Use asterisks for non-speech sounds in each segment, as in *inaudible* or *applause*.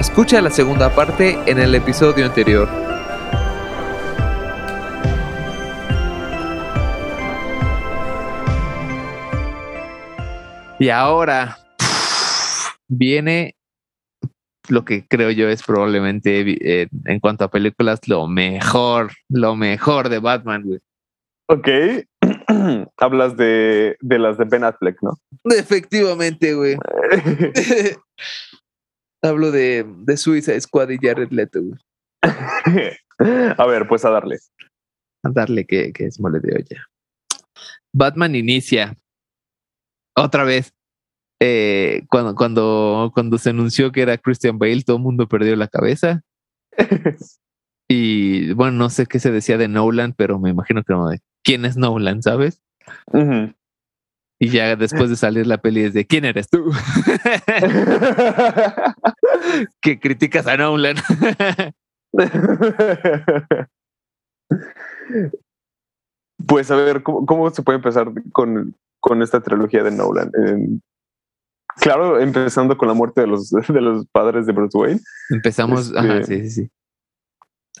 Escucha la segunda parte en el episodio anterior. Y ahora viene lo que creo yo es probablemente eh, en cuanto a películas lo mejor, lo mejor de Batman, güey. Ok. *clears throat* Hablas de, de las de Ben Affleck, ¿no? Efectivamente, güey. *laughs* *laughs* Hablo de, de Suiza Squad y Jared Leto, *laughs* a ver, pues a darle. A darle que, que es mole de olla. Batman inicia otra vez eh, cuando, cuando, cuando se anunció que era Christian Bale, todo el mundo perdió la cabeza. *laughs* y bueno, no sé qué se decía de Nolan, pero me imagino que no de quién es Nolan, ¿sabes? Y ya después de salir la peli es de quién eres tú. *laughs* que criticas a Nolan. pues a ver, ¿cómo, ¿cómo, se puede empezar con, con esta trilogía de Nolan? Claro, empezando con la muerte de los, de los padres de Bruce Wayne. Empezamos, ajá, este, sí, sí, sí.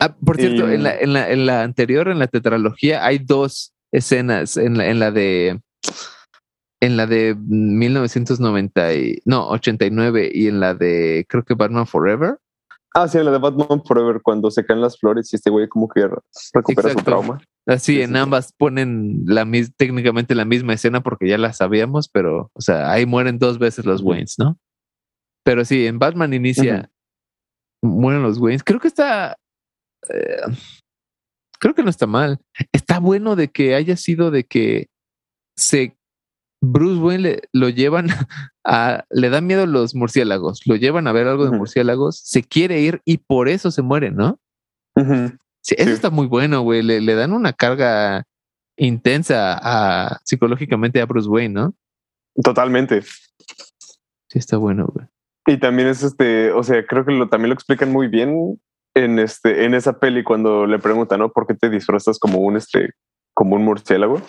Ah, por cierto, en, la, en, la, en la anterior, en la tetralogía, hay dos escenas. En la, en la de. En la de 1990, y, no, 89 y en la de, creo que Batman Forever. Ah, sí, en la de Batman Forever, cuando se caen las flores y este güey como que recupera su trauma. Así, en ambas ponen la técnicamente la misma escena porque ya la sabíamos, pero, o sea, ahí mueren dos veces los Waynes, ¿no? Pero sí, en Batman inicia, mueren los Waynes. Creo que está, eh, creo que no está mal. Está bueno de que haya sido de que se Bruce Wayne lo llevan *laughs* a, le dan miedo los murciélagos, lo llevan a ver algo de murciélagos, se quiere ir y por eso se muere, ¿no? Sí, eso está muy bueno, güey. Le, dan una carga intensa a, psicológicamente a Bruce Wayne, ¿no? Totalmente. Sí, está bueno, güey. Y también es este, o sea, creo que lo, también lo explican muy bien en este, en esa peli cuando le preguntan, ¿no? ¿Por qué te disfrazas como un este, como un murciélago?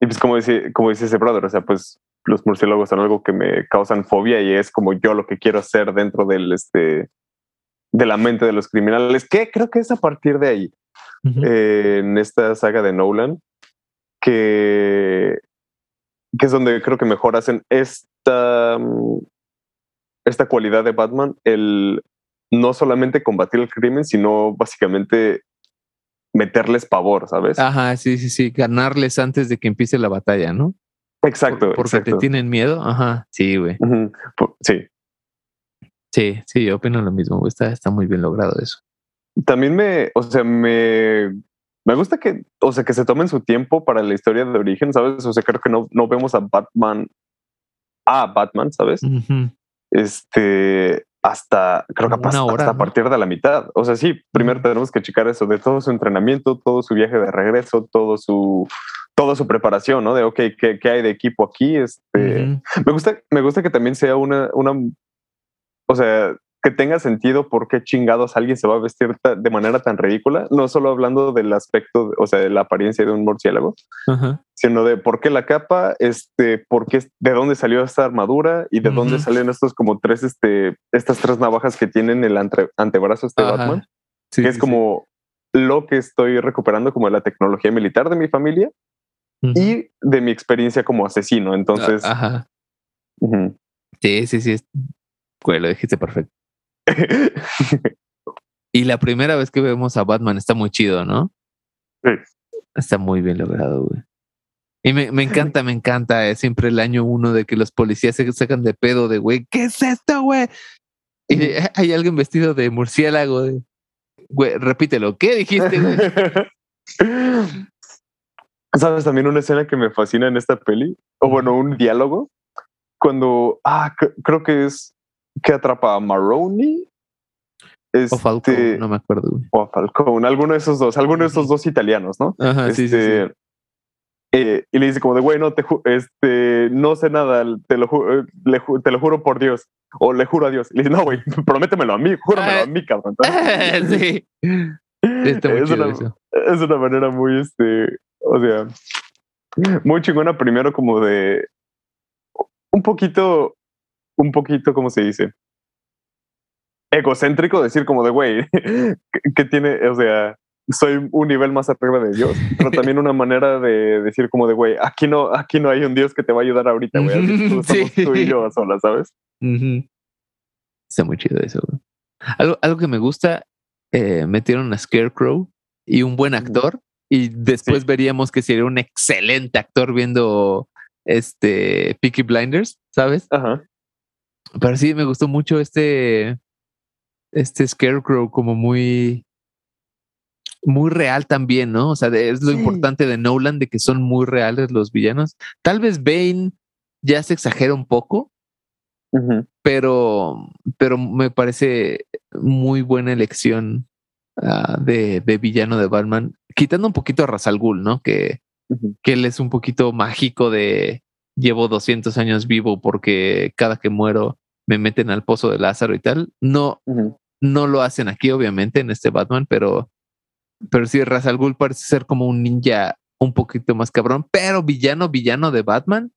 Y pues como dice, como dice ese brother, o sea, pues los murciélagos son algo que me causan fobia y es como yo lo que quiero hacer dentro del este de la mente de los criminales, que creo que es a partir de ahí, eh, en esta saga de Nolan, que, que es donde creo que mejor hacen esta, esta cualidad de Batman, el no solamente combatir el crimen, sino básicamente meterles pavor, ¿sabes? Ajá, sí, sí, sí, ganarles antes de que empiece la batalla, ¿no? Exacto. porque te tienen miedo, ajá, sí, güey. Sí, Sí, sí, yo opino lo mismo. Está, está muy bien logrado eso. También me, o sea, me, me gusta que, o sea, que se tomen su tiempo para la historia de origen, ¿sabes? O sea, creo que no, no vemos a Batman, a Batman, ¿sabes? Este, hasta, creo que pasa, hasta a partir de la mitad. O sea, sí, primero tenemos que checar eso de todo su entrenamiento, todo su viaje de regreso, todo su, toda su preparación, ¿no? De, ok, ¿qué, qué hay de equipo aquí? Este, me gusta, me gusta que también sea una, una o sea, que tenga sentido por qué chingados alguien se va a vestir de manera tan ridícula, no solo hablando del aspecto, o sea, de la apariencia de un murciélago, sino de por qué la capa, este, por qué, de dónde salió esta armadura y de dónde salen estos como tres, este, estas tres navajas que tienen el antebrazo este Batman, que es como lo que estoy recuperando como la tecnología militar de mi familia y de mi experiencia como asesino. Entonces, Ajá. sí, sí, sí, Güey, lo dijiste perfecto. *laughs* y la primera vez que vemos a Batman está muy chido, ¿no? Sí. Está muy bien logrado, güey. Y me, me encanta, me encanta es siempre el año uno de que los policías se sacan de pedo de, güey, ¿qué es esto, güey? Y hay alguien vestido de murciélago. Güey, repítelo, ¿qué dijiste, güey? *laughs* ¿Sabes también una escena que me fascina en esta peli? O bueno, un diálogo. Cuando, ah, creo que es que atrapa a Maroney. Este, o Falcone, no me acuerdo. O a Falcone, alguno de esos dos, alguno de esos dos italianos, ¿no? Ajá, sí, sí, este, eh, y le dice como de, güey, no, te este, no sé nada, te lo, eh, te lo juro por Dios, o le juro a Dios. Y le dice, no, güey, *laughs* prométemelo a mí, júramelo a mí, cabrón. *laughs* sí. es, una, es una manera muy, este, o sea, muy chingona primero como de un poquito un poquito, ¿cómo se dice? egocéntrico decir como de, güey, *laughs* que tiene, o sea, soy un nivel más arriba de Dios, pero también una manera de decir como de, güey, aquí no, aquí no hay un Dios que te va a ayudar ahorita, güey. Tú, *laughs* somos tú y yo sola, ¿sabes? Está muy chido eso. Algo, algo que me gusta, eh, metieron a Scarecrow y un buen actor y después veríamos que sería un excelente actor viendo este Peaky Blinders, ¿sabes? Ajá. Pero sí, me gustó mucho este, este Scarecrow como muy muy real también, ¿no? O sea, es lo importante de Nolan, de que son muy reales los villanos. Tal vez Bane ya se exagera un poco, pero, pero me parece muy buena elección ah, de, villano de Batman, quitando un poquito a Razal Ghul, ¿no? Que, que él es un poquito mágico de llevo 200 años vivo porque cada que muero me meten al pozo de Lázaro y tal. No, no lo hacen aquí, obviamente, en este Batman, pero pero sí, Ra's al Ghul parece ser como un ninja un poquito más cabrón, pero villano, villano de Batman,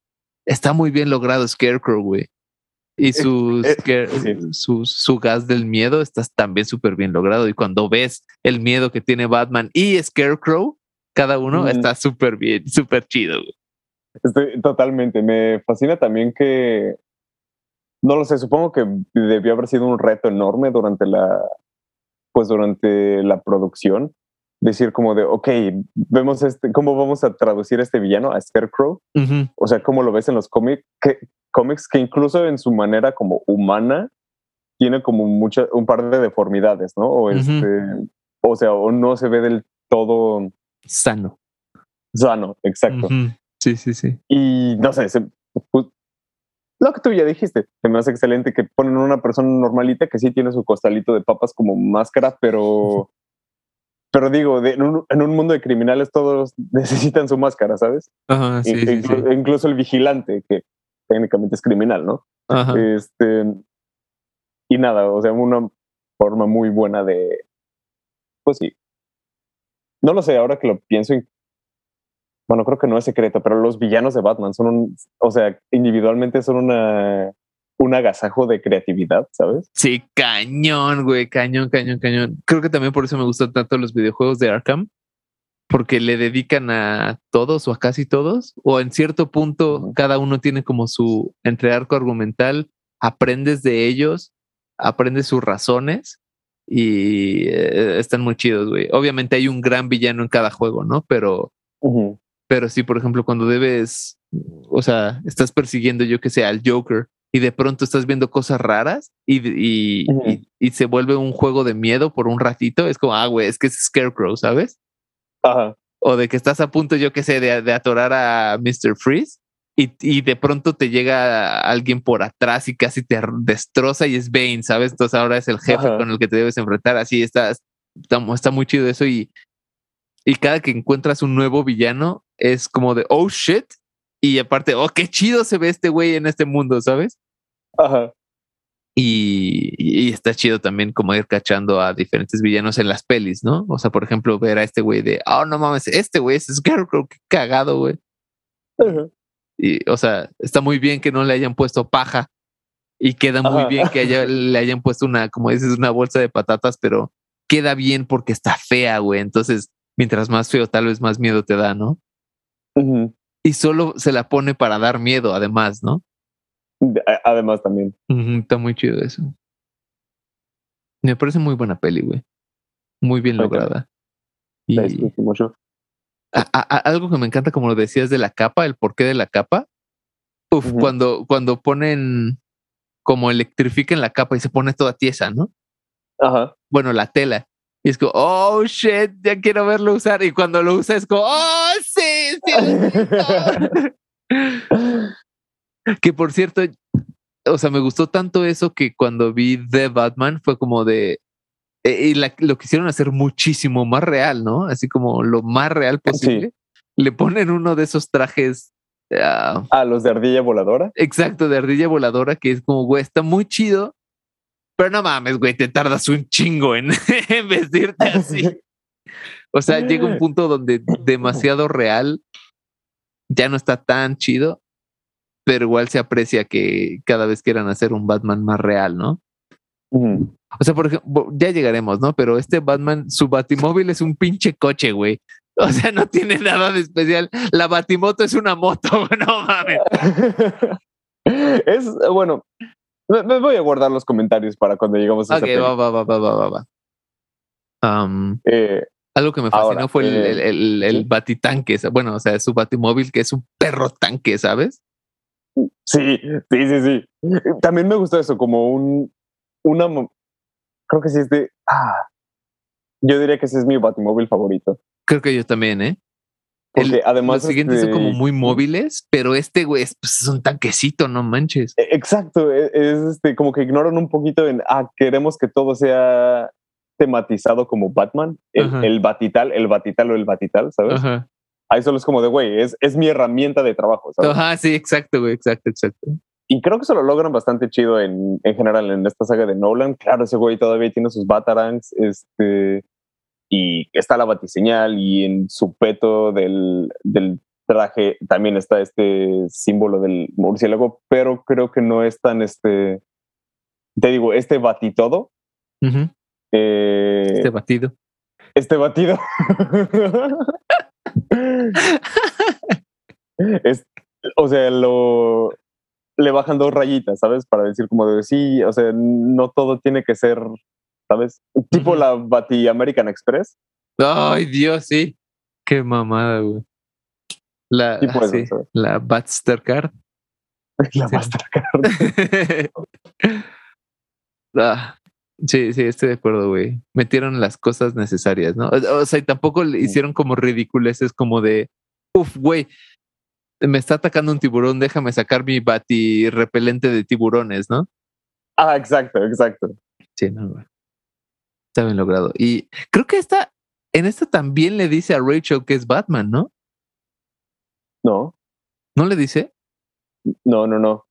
está muy bien logrado Scarecrow, güey. Y eh, su, eh, su, su, gas del miedo está también súper bien logrado. Y cuando ves el miedo que tiene Batman y Scarecrow, cada uno está súper bien, súper chido. Güey. Estoy totalmente. Me fascina también que, no lo sé, supongo que debió haber sido un reto enorme durante la, pues durante la producción decir como de, ok, vemos este, ¿cómo vamos a traducir este villano a Scarecrow? O sea, ¿cómo lo ves en los cómics? Que, cómics que incluso en su manera como humana tiene como mucha, un par de deformidades, ¿no? O, este, o sea, o no se ve del todo sano. Sano, exacto. Sí, sí, sí. Y no sé, pues, lo que tú ya dijiste, se me hace excelente que ponen una persona normalita que sí tiene su costalito de papas como máscara, pero pero digo, en, un, mundo de criminales todos *laughs* necesitan su máscara, ¿sabes? Ajá, sí, sí, Incluso el vigilante, que técnicamente es criminal, ¿no? Ajá. Este, y nada, o sea, una forma muy buena de, pues sí. No lo sé, ahora que lo pienso, bueno, creo que no es secreto, pero los villanos de Batman son un, o sea, individualmente son una un agasajo de creatividad, ¿sabes? Sí, cañón, güey, cañón, cañón, cañón. Creo que también por eso me gustan tanto los videojuegos de Arkham, porque le dedican a todos o a casi todos, o en cierto punto cada uno tiene como su entre arco argumental, aprendes de ellos, aprendes sus razones y eh, están muy chidos, güey. Obviamente hay un gran villano en cada juego, ¿no? Pero, pero sí, por ejemplo, cuando debes, o sea, estás persiguiendo, yo que sé, al Joker y de pronto estás viendo cosas raras y, y, se vuelve un juego de miedo por un ratito, es como, ah, güey, es que es Scarecrow, ¿sabes? Ajá. O de que estás a punto, yo qué sé, de, de, atorar a Mr. Freeze y, y, de pronto te llega alguien por atrás y casi te destroza y es Bane, ¿sabes? Entonces ahora es el jefe con el que te debes enfrentar. Así está, está, está muy chido eso y, y cada que encuentras un nuevo villano es como de, oh shit, y aparte, oh, qué chido se ve este güey en este mundo, ¿sabes? Ajá. Y, está chido también como ir cachando a diferentes villanos en las pelis, ¿no? O sea, por ejemplo, ver a este güey de, oh, no mames, este güey es Scarecrow, qué cagado, güey. Y, o sea, está muy bien que no le hayan puesto paja y queda muy bien que *laughs* le hayan puesto una, como dices, una bolsa de patatas, pero queda bien porque está fea, güey. Entonces, mientras más feo, tal vez más miedo te da, ¿no? Y solo se la pone para dar miedo, además, ¿no? Además también. está muy chido eso. Me parece muy buena peli, güey. Muy bien lograda. Y algo que me encanta, como lo decías, de la capa, el porqué de la capa. Uf, cuando, cuando ponen como electrifican la capa y se pone toda tiesa, ¿no? Ajá. Bueno, la tela. Y es como, oh shit, ya quiero verlo usar. Y cuando lo usa es como, oh. *laughs* que por cierto, o sea, me gustó tanto eso que cuando vi The Batman fue como de. Eh, y lo quisieron hacer muchísimo más real, ¿no? Así como lo más real posible. Le ponen uno de esos trajes. a ah, los de ardilla voladora. Exacto, de ardilla voladora, que es como, güey, está muy chido, pero no mames, güey, te tardas un chingo en, *laughs* vestirte así. *laughs* O sea, llega un punto donde demasiado real ya no está tan chido, pero igual se aprecia que cada vez quieran hacer un Batman más real, ¿no? O sea, por ejemplo, ya llegaremos, ¿no? Pero este Batman, su batimóvil es un pinche coche, güey. O sea, no tiene nada de especial. La batimoto es una moto, *laughs* no mames. *laughs* es, bueno, me, voy a guardar los comentarios para cuando lleguemos a Ok, va, va, va, va, va, va. Um, eh, algo que me fascinó fue el, eh, el, el, batitanque. Bueno, o sea, su batimóvil que es un perro tanque, ¿sabes? Sí, sí, sí, sí. También me gustó eso, como un, una, creo que sí es de, ah, yo diría que ese es mi batimóvil favorito. Creo que yo también, ¿eh? Porque además. Los siguientes son como este muy móviles, pero este güey es, pues, un tanquecito, no manches. E, exacto, e, es, este, como que ignoran un poquito en, ah, queremos que todo sea tematizado como Batman, el, el batital, el batital o el batital, ¿sabes? Ajá. Ahí solo es como de, güey, es, es mi herramienta de trabajo, ¿sabes? Ajá, sí, exacto, güey, exacto, exacto. Y creo que se lo logran bastante chido en, en general en esta saga de Nolan. Claro, ese güey todavía tiene sus Batarangs, este y está la batiseñal y en su peto del, del traje también está este símbolo del murciélago, pero creo que no es tan este, te digo, este batitodo. Eh, este batido. Este batido. *laughs* es, o sea, lo le bajan dos rayitas, ¿sabes? Para decir como de sí, o sea, no todo tiene que ser ¿sabes? Tipo la Bati American Express. Ay, Dios, sí. Qué mamada, güey. La, sí, la Batstercard. *laughs* La *laughs* ah, sí, sí, estoy de acuerdo, güey. Metieron las cosas necesarias, ¿no? O, sea, y tampoco le hicieron como ridiculeces como de, uf, güey, me está atacando un tiburón, déjame sacar mi bati repelente de tiburones, ¿no? Ah, exacto, exacto. Sí, no, güey. Está bien logrado. Y creo que esta, en esta también le dice a Rachel que es Batman, ¿no? No. ¿No le dice? No, no, no.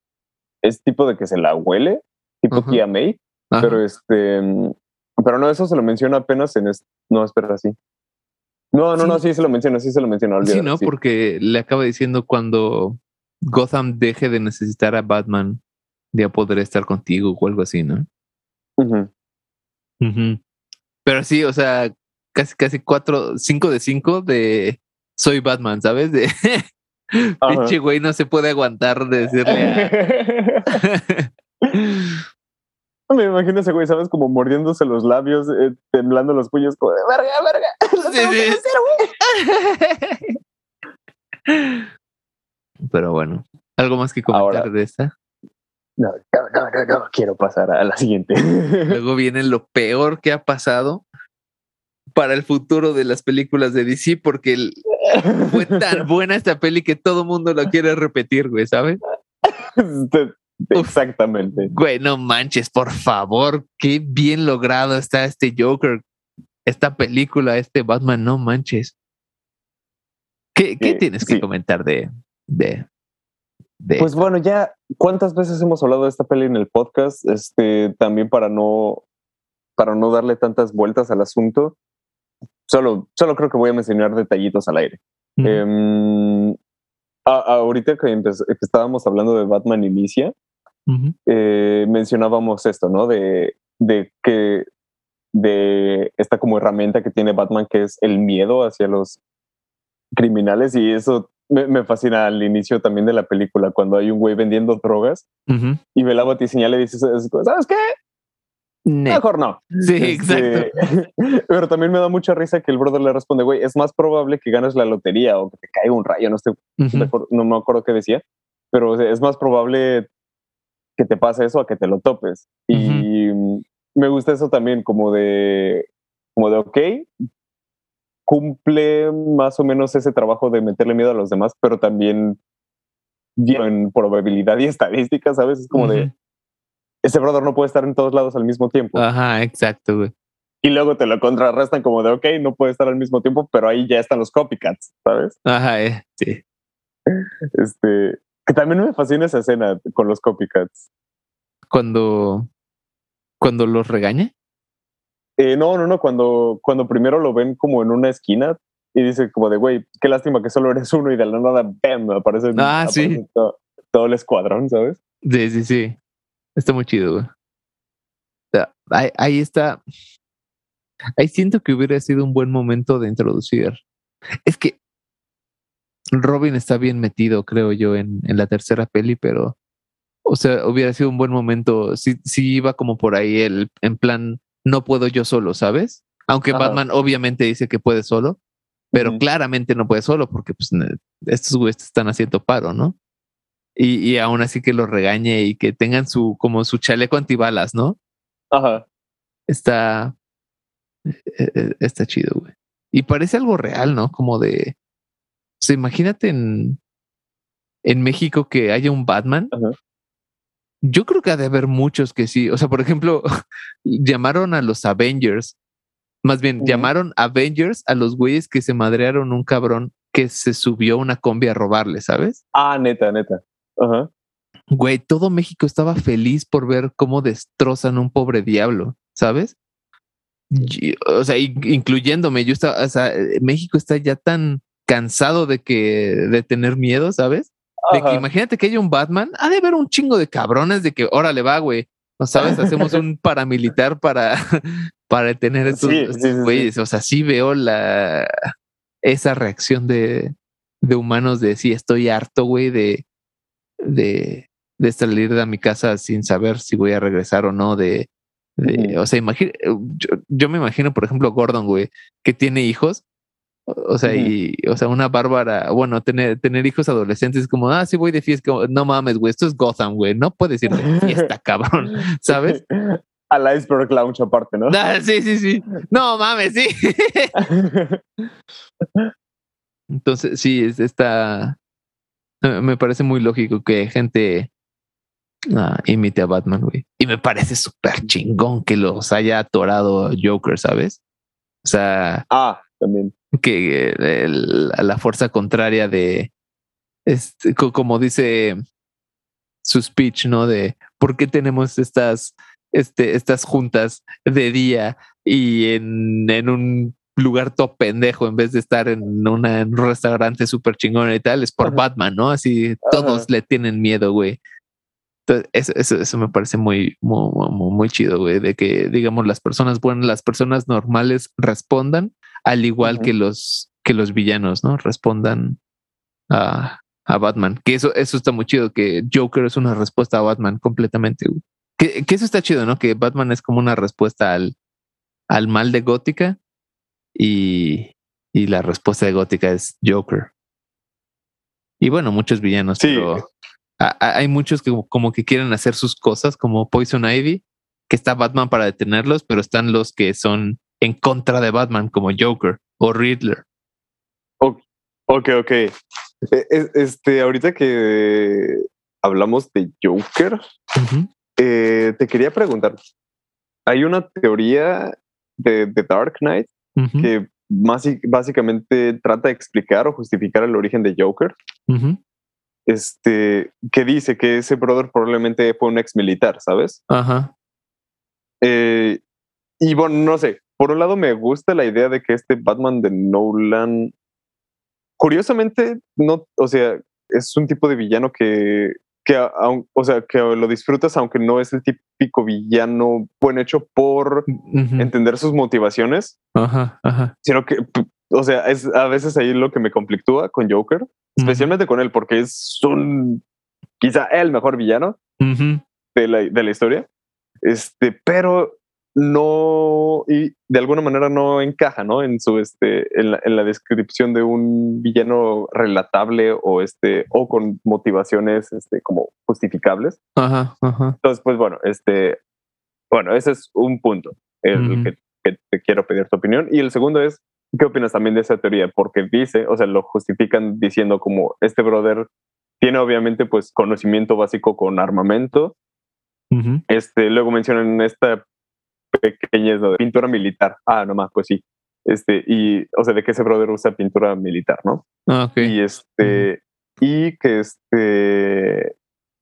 Es tipo de que se la huele, tipo Kia May, pero este, pero no, eso se lo menciona apenas en este, no, espera, sí. No, no, no, sí se lo menciona, sí se lo menciona. sí, no, porque le acaba diciendo cuando Gotham deje de necesitar a Batman, ya podré estar contigo o algo así, ¿no? Pero sí, o sea, casi, casi cuatro, cinco de cinco de soy Batman, ¿sabes? De *laughs* pinche güey no se puede aguantar de decirle. *laughs* *laughs* *laughs* Me imagino ese güey, ¿sabes? Como mordiéndose los labios, eh, temblando los puños, como de verga, verga. *laughs* Sí, sí. *laughs* Pero bueno, ¿algo más que comentar de esta? No, no, no, no, quiero pasar a la siguiente. Luego viene lo peor que ha pasado para el futuro de las películas de DC, porque fue tan buena esta peli que todo mundo la quiere repetir, güey, ¿sabes? Exactamente. güey, no manches, por favor, qué bien logrado está este Joker, esta película, este Batman, no manches. ¿Qué, qué tienes que comentar de, de, pues bueno, ya cuántas veces hemos hablado de esta peli en el podcast, este, también para no, para no darle tantas vueltas al asunto, solo, solo creo que voy a mencionar detallitos al aire. Em, ahorita que, estábamos hablando de Batman Inicia, eh, mencionábamos esto, ¿no? De, de que de esta como herramienta que tiene Batman que es el miedo hacia los criminales y eso me, fascina al inicio también de la película, cuando hay un güey vendiendo drogas y ve la batiseñal y dice, ¿sabes qué? Mejor no. Sí, este, exacto. *laughs* Pero también me da mucha risa que el brother le responde, güey, es más probable que ganes la lotería o que te caiga un rayo, no, sé, no me acuerdo qué decía, pero es más probable que te pase eso a que te lo topes. Y me gusta eso también, como de, como de, ok, cumple más o menos ese trabajo de meterle miedo a los demás, pero también en probabilidad y estadística, ¿sabes? Es como de, ese brother no puede estar en todos lados al mismo tiempo. Ajá, exacto, güey. Y luego te lo contrarrestan como de, ok, no puede estar al mismo tiempo, pero ahí ya están los copycats, ¿sabes? Ajá, eh, sí. Este, que también me fascina esa escena con los copycats. Cuando, cuando los regaña. Eh, no, no, no, cuando, cuando primero lo ven como en una esquina y dice como de, güey, qué lástima que solo eres uno y de la nada, ¡bam! Aparece, ah, sí. todo, el escuadrón, ¿sabes? Sí, sí, sí. Está muy chido, güey. ahí, ahí está. Ahí siento que hubiera sido un buen momento de introducir. Es que Robin está bien metido, creo yo, en, en la tercera peli, pero, o sea, hubiera sido un buen momento. Si, si iba como por ahí el, en plan, no puedo yo solo, ¿sabes? Aunque Batman obviamente dice que puede solo, pero claramente no puede solo porque pues, estos güeyes están haciendo paro, ¿no? Y, y, aún así que lo regañe y que tengan su como su chaleco antibalas, ¿no? Ajá. Está e, e, está chido, güey. Y parece algo real, ¿no? Como de o sea, imagínate en en México que haya un Batman. Ajá. Yo creo que ha de haber muchos que sí. O sea, por ejemplo, *laughs* llamaron a los Avengers más bien, llamaron Avengers a los güeyes que se madrearon un cabrón que se subió a una combi a robarle, ¿sabes? Ah, neta, neta. Ajá. Güey, todo México estaba feliz por ver cómo destrozan un pobre diablo, ¿sabes? Y- o sea, in- incluyéndome, yo estaba, o sea, eh, México está ya tan cansado de que, de tener miedo, ¿sabes? De que imagínate que haya un Batman, ha de haber un chingo de cabrones de que, órale, va, güey. ¿No sabes? Hacemos un paramilitar para, *laughs* para detener estos, Sí, sí, estos sí, sí. güeyes. O sea, sí veo la esa reacción de, de humanos de sí, estoy harto, güey, de, de, de salir de mi casa sin saber si voy a regresar o no. De, de o sea, imagina, yo, yo me imagino, por ejemplo, Gordon, güey, que tiene hijos. O sea, y, o sea, una bárbara, bueno, tener, tener hijos adolescentes como, ah, sí voy de fiesta, no mames, güey, esto es Gotham, güey, no puedes ir de fiesta, *laughs* cabrón, ¿sabes? Al Iceberg Lounge aparte, ¿no? Ah, sí, sí, sí, no mames, sí. *laughs* Entonces, sí, es esta, eh, me parece muy lógico que gente ah, imite a Batman, güey. Y me parece súper chingón que los haya atorado Joker, ¿sabes? O sea, ah, también. Que eh, el- la fuerza contraria de, este, co- como dice su speech, ¿no? De por qué tenemos estas, este, estas juntas de día y en, en un lugar todo pendejo en vez de estar en, una, en un restaurante súper chingón y tal, es por Ajá. Batman, ¿no? Así todos Ajá. le tienen miedo, güey. Entonces, eso, eso, eso me parece muy, muy, muy, muy chido, güey, de que, digamos, las personas buenas, las personas normales respondan, al igual que los, que los villanos, ¿no? Respondan a, a Batman. Que eso, eso está muy chido, que Joker es una respuesta a Batman completamente. Que, que eso está chido, ¿no? Que Batman es como una respuesta al, al mal de Gótica y, y la respuesta de Gótica es Joker. Y bueno, muchos villanos, Sí. pero a- a- hay muchos que como que quieren hacer sus cosas, como Poison Ivy, que está Batman para detenerlos, pero están los que son en contra de Batman, como Joker o Riddler. Ok, ok. E- es- Este, ahorita que hablamos de Joker, eh, te quería preguntar. Hay una teoría de, de Dark Knight que basi- básicamente trata de explicar o justificar el origen de Joker. Este, que dice que ese brother probablemente fue un ex militar, ¿sabes? Ajá. Eh, y bueno, no sé. Por un lado, me gusta la idea de que este Batman de Nolan, curiosamente, no, o sea, es un tipo de villano que, que a- o sea, que lo disfrutas, aunque no es el típico villano buen hecho por Ujú. entender sus motivaciones, Ajá, ajá. sino que, o sea, es a veces ahí lo que me conflictúa con Joker, especialmente con él, porque es un, quizá el mejor villano, Ujú. de la, de la historia. Este, pero no, y de alguna manera no encaja, ¿no? En su, este, en la, en la descripción de un villano relatable o este, o con motivaciones, este, como justificables. Ajá, ajá. Entonces, pues bueno, este, bueno, ese es un punto, el Ujú. que, que te quiero pedir tu opinión. Y el segundo es, ¿qué opinas también de esa teoría? Porque dice, o sea, lo justifican diciendo como este brother tiene obviamente pues conocimiento básico con armamento, Ujú. este, luego mencionan esta pequeñez de pintura militar. Ah, nomás, pues sí. Este, y, o sea, de que ese brother usa pintura militar, ¿no? Ah, ok. Y este, y que este,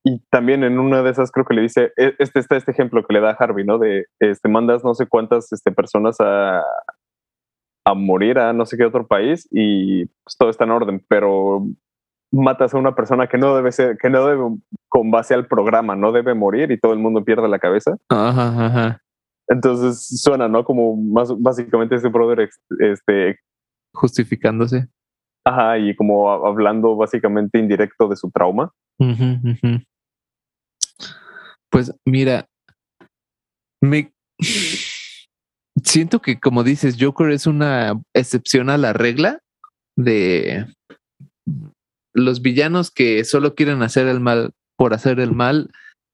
y también en una de esas creo que le dice, e- este está este ejemplo que le da Harvey, ¿no? De, este, mandas no sé cuántas este, personas a, a morir a no sé qué otro país y pues, todo está en orden, pero matas a una persona que no debe ser, que no debe, con base al programa, no debe morir y todo el mundo pierde la cabeza. Ajá, ajá. Entonces suena, ¿no? Como más básicamente ese brother este justificándose. Ajá, y como hablando básicamente indirecto de su trauma. Pues mira, me siento que como dices, Joker es una excepción a la regla de los villanos que solo quieren hacer el mal por hacer el mal,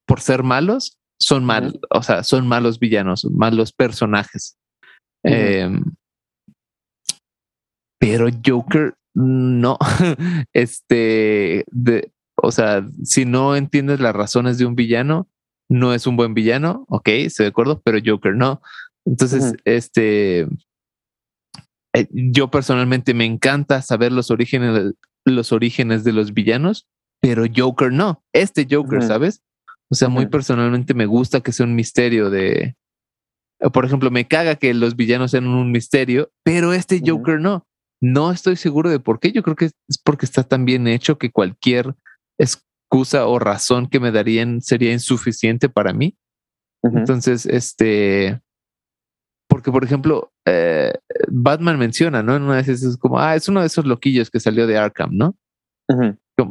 por ser malos, son mal, o sea, son malos villanos, malos personajes. Em, pero Joker no, *laughs* este, de, o sea, si no entiendes las razones de un villano, no es un buen villano, ok, estoy de acuerdo, pero Joker no. Entonces, este, eh, yo personalmente me encanta saber los orígenes, los orígenes de los villanos, pero Joker no. Este Joker, ¿sabes? O sea, muy personalmente me gusta que sea un misterio de, por ejemplo, me caga que los villanos sean un misterio, pero este Joker no. No estoy seguro de por qué. Yo creo que es porque está tan bien hecho que cualquier excusa o razón que me darían sería insuficiente para mí. Entonces, este, porque por ejemplo, eh, Batman menciona, ¿no? En una vez es como, ah, es uno de esos loquillos que salió de Arkham, ¿no?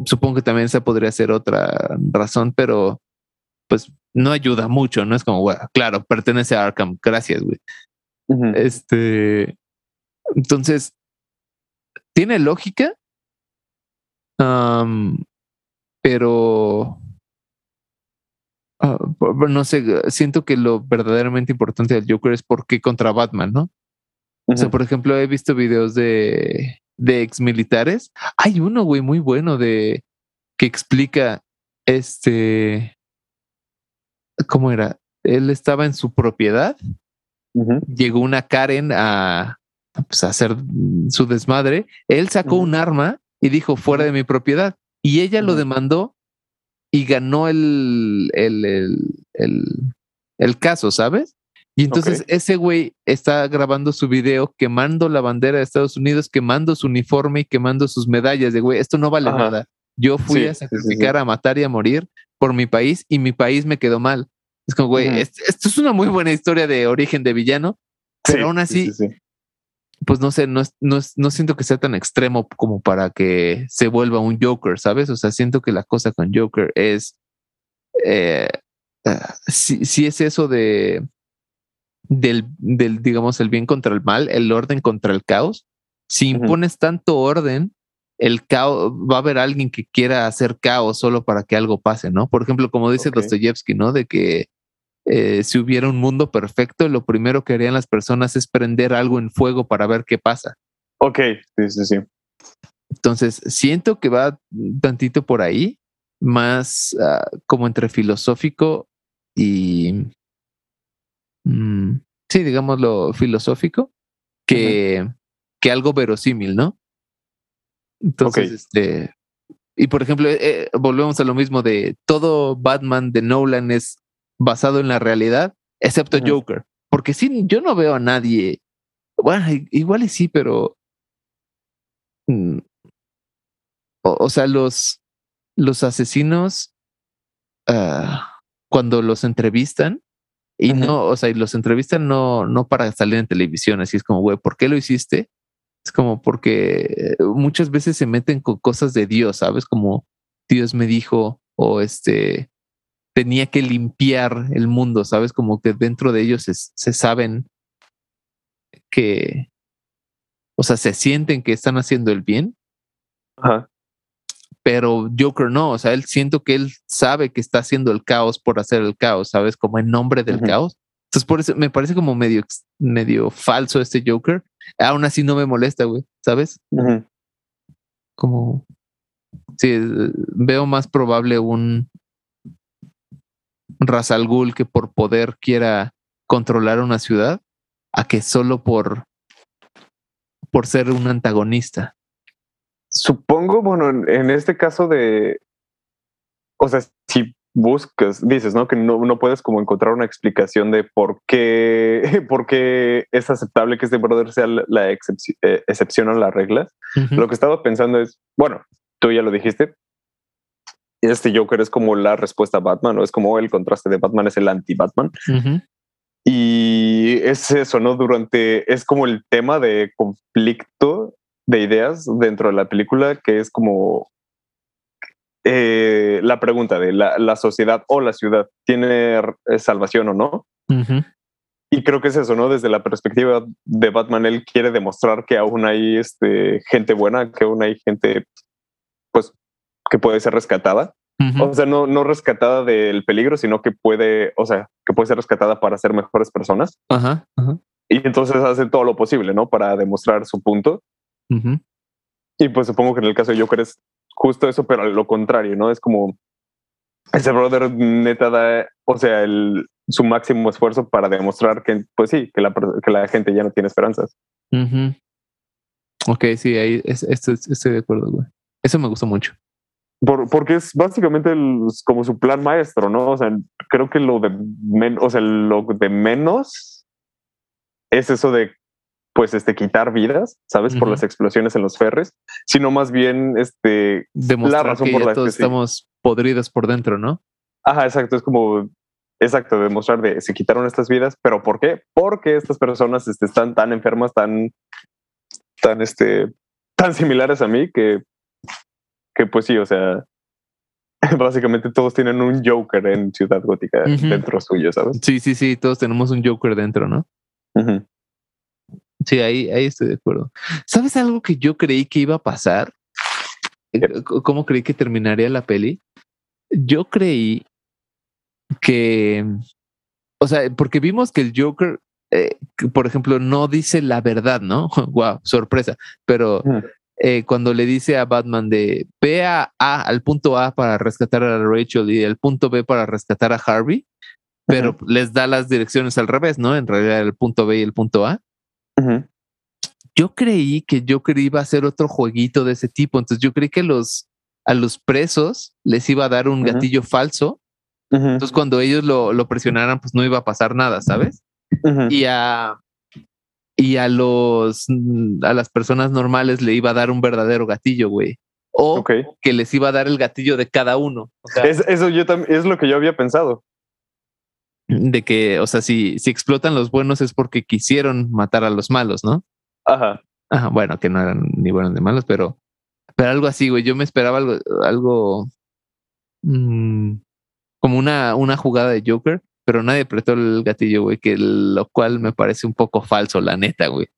Supongo que también esa podría ser otra razón, pero pues no ayuda mucho, ¿no? Es como, bueno, claro, pertenece a Arkham, gracias, güey. Este, entonces, tiene lógica, pero ah, no sé, siento que lo verdaderamente importante del Joker es por qué contra Batman, ¿no? O sea, por ejemplo, he visto videos de, de ex militares. Hay uno, güey, muy bueno de que explica este. ¿Cómo era? Él estaba en su propiedad. Llegó una Karen a, pues, a hacer su desmadre. Él sacó un arma y dijo fuera de mi propiedad. Y ella lo demandó y ganó el, el, el, el, caso, ¿sabes? Y entonces ese güey está grabando su video quemando la bandera de Estados Unidos, quemando su uniforme y quemando sus medallas de güey, esto no vale nada. Yo fui a sacrificar, a matar y a morir por mi país y mi país me quedó mal. Es como, güey, esto, es una muy buena historia de origen de villano, pero aún así pues no sé, no, no, no siento que sea tan extremo como para que se vuelva un Joker, ¿sabes? O sea, siento que la cosa con Joker es, eh, ah, si, es eso de, del, del, digamos, el bien contra el mal, el orden contra el caos, si impones tanto orden, el caos, va a haber alguien que quiera hacer caos solo para que algo pase, ¿no? Por ejemplo, como dice Dostoyevsky, ¿no? De que eh, si hubiera un mundo perfecto, lo primero que harían las personas es prender algo en fuego para ver qué pasa. Ok, sí, sí, sí. Entonces, siento que va tantito por ahí, más ah, como entre filosófico y... Mm, sí, digámoslo filosófico, que, que algo verosímil, ¿no? Entonces, este... Y por ejemplo, eh, volvemos a lo mismo de todo Batman de Nolan es basado en la realidad, excepto Joker. Porque sí, yo no veo a nadie. Bueno, igual y sí, pero. Mm, o, sea, los, los asesinos, ah, cuando los entrevistan, y no, o sea, y los entrevistan no, no para salir en televisión, así es como, güey, ¿por qué lo hiciste? Es como porque muchas veces se meten con cosas de Dios, ¿sabes? Como Dios me dijo, o este, tenía que limpiar el mundo, ¿sabes? Como que dentro de ellos se, saben que, o sea, se sienten que están haciendo el bien. Ajá. Pero Joker no, o sea, él siento que él sabe que está haciendo el caos por hacer el caos, ¿sabes? Como en nombre del caos. Entonces, por eso me parece como medio, medio falso este Joker. Aún así no me molesta, güey, ¿sabes? Como, sí, veo más probable un, Razal Ghul que por poder quiera controlar una ciudad a que solo por, por ser un antagonista. Supongo, bueno, en este caso de, o sea, si buscas, dices, ¿no? Que no, no puedes como encontrar una explicación de por qué, *laughs* por qué es aceptable que este brother sea la, eh, excepción a las reglas. Lo que estaba pensando es, bueno, tú ya lo dijiste, este Joker es como la respuesta a Batman, o es como el contraste de Batman es el anti-Batman. Y es eso, ¿no? Durante, es como el tema de conflicto de ideas dentro de la película, que es como eh, la pregunta de la, sociedad o la ciudad tiene eh, salvación o no. Y creo que es eso, ¿no? Desde la perspectiva de Batman, él quiere demostrar que aún hay este, gente buena, que aún hay gente, pues, que puede ser rescatada. O sea, no, no rescatada del peligro, sino que puede, o sea, que puede ser rescatada para ser mejores personas. Ajá, Y entonces hace todo lo posible, ¿no? Para demostrar su punto. Y pues supongo que en el caso de Joker es justo eso, pero lo contrario, ¿no? Es como ese brother neta da, o sea, el, su máximo esfuerzo para demostrar que, pues sí, que la, que la gente ya no tiene esperanzas. Ok, sí, ahí estoy, estoy de acuerdo, güey. Eso me gustó mucho porque es básicamente como su plan maestro, ¿no? O sea, creo que lo de, o sea, lo de menos es eso de, pues, este, quitar vidas, ¿sabes? Por las explosiones en los ferres, sino más bien, este, Demostrar la razón por la que estamos podridos por dentro, ¿no? Ajá, exacto, es como, exacto, demostrar de, se quitaron estas vidas, pero ¿por qué? Porque estas personas este, están tan enfermas, tan, tan, este, tan similares a mí que que pues sí, o sea, *laughs* básicamente todos tienen un Joker en Ciudad Gótica dentro suyo, ¿sabes? Sí, sí, sí, todos tenemos un Joker dentro, ¿no? Sí, ahí, ahí estoy de acuerdo. ¿Sabes algo que yo creí que iba a pasar? ¿Cómo creí que terminaría la peli? Yo creí que, o sea, porque vimos que el Joker, eh, por ejemplo, no dice la verdad, ¿no? *laughs* wow, sorpresa. Pero eh, cuando le dice a Batman de ve a, al punto A para rescatar a Rachel y el punto B para rescatar a Harvey, pero les da las direcciones al revés, ¿no? En realidad el punto B y el punto A. Yo creí que Joker iba a hacer otro jueguito de ese tipo, entonces yo creí que los a los presos les iba a dar un gatillo falso. Entonces cuando ellos lo, lo, presionaran, pues no iba a pasar nada, ¿sabes? Y a y a los a las personas normales le iba a dar un verdadero gatillo, güey. O que les iba a dar el gatillo de cada uno. es, eso yo también es lo que yo había pensado. De que, o sea, si, si explotan los buenos es porque quisieron matar a los malos, ¿no? Ajá. Ajá, bueno, que no eran ni buenos ni malos, pero, pero algo así, güey. Yo me esperaba algo, algo mm, como una, una jugada de Joker pero nadie apretó el gatillo, güey, que lo cual me parece un poco falso, la neta, güey.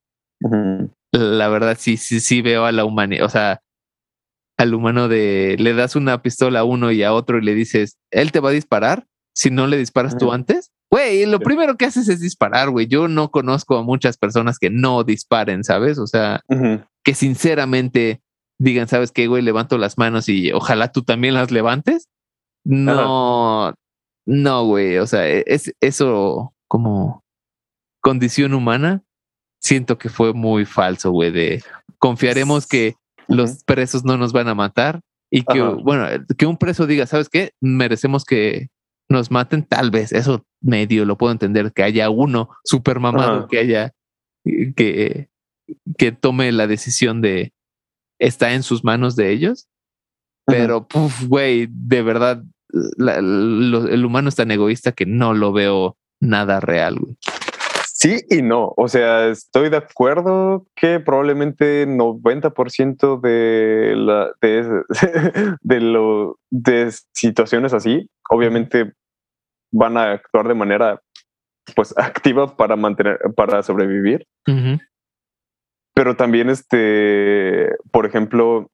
La verdad, sí, sí, sí veo a la humanidad, o sea, al humano de le das una pistola a uno y a otro y le dices, él te va a disparar si no le disparas tú antes. Güey, lo primero que haces es disparar, güey. Yo no conozco a muchas personas que no disparen, ¿sabes? O sea, que sinceramente digan, ¿sabes qué, güey? Levanto las manos y ojalá tú también las levantes. No, no, güey, o sea, e, es eso como condición humana. Siento que fue muy falso, güey, de confiaremos que los presos no nos van a matar y que, bueno, que un preso diga, ¿sabes qué? Merecemos que nos maten, tal vez, eso medio lo puedo entender, que haya uno super mamado, que haya, que, que tome la decisión de, está en sus manos de ellos, pero, güey, de verdad, el humano es tan egoísta que no lo veo nada real. Sí y no. O sea, estoy de acuerdo que probablemente 90% de, la, de, *laughs* de, lo, de situaciones así, obviamente van a actuar de manera pues *laughs* activa para mantener, para sobrevivir. Pero también, este, por ejemplo,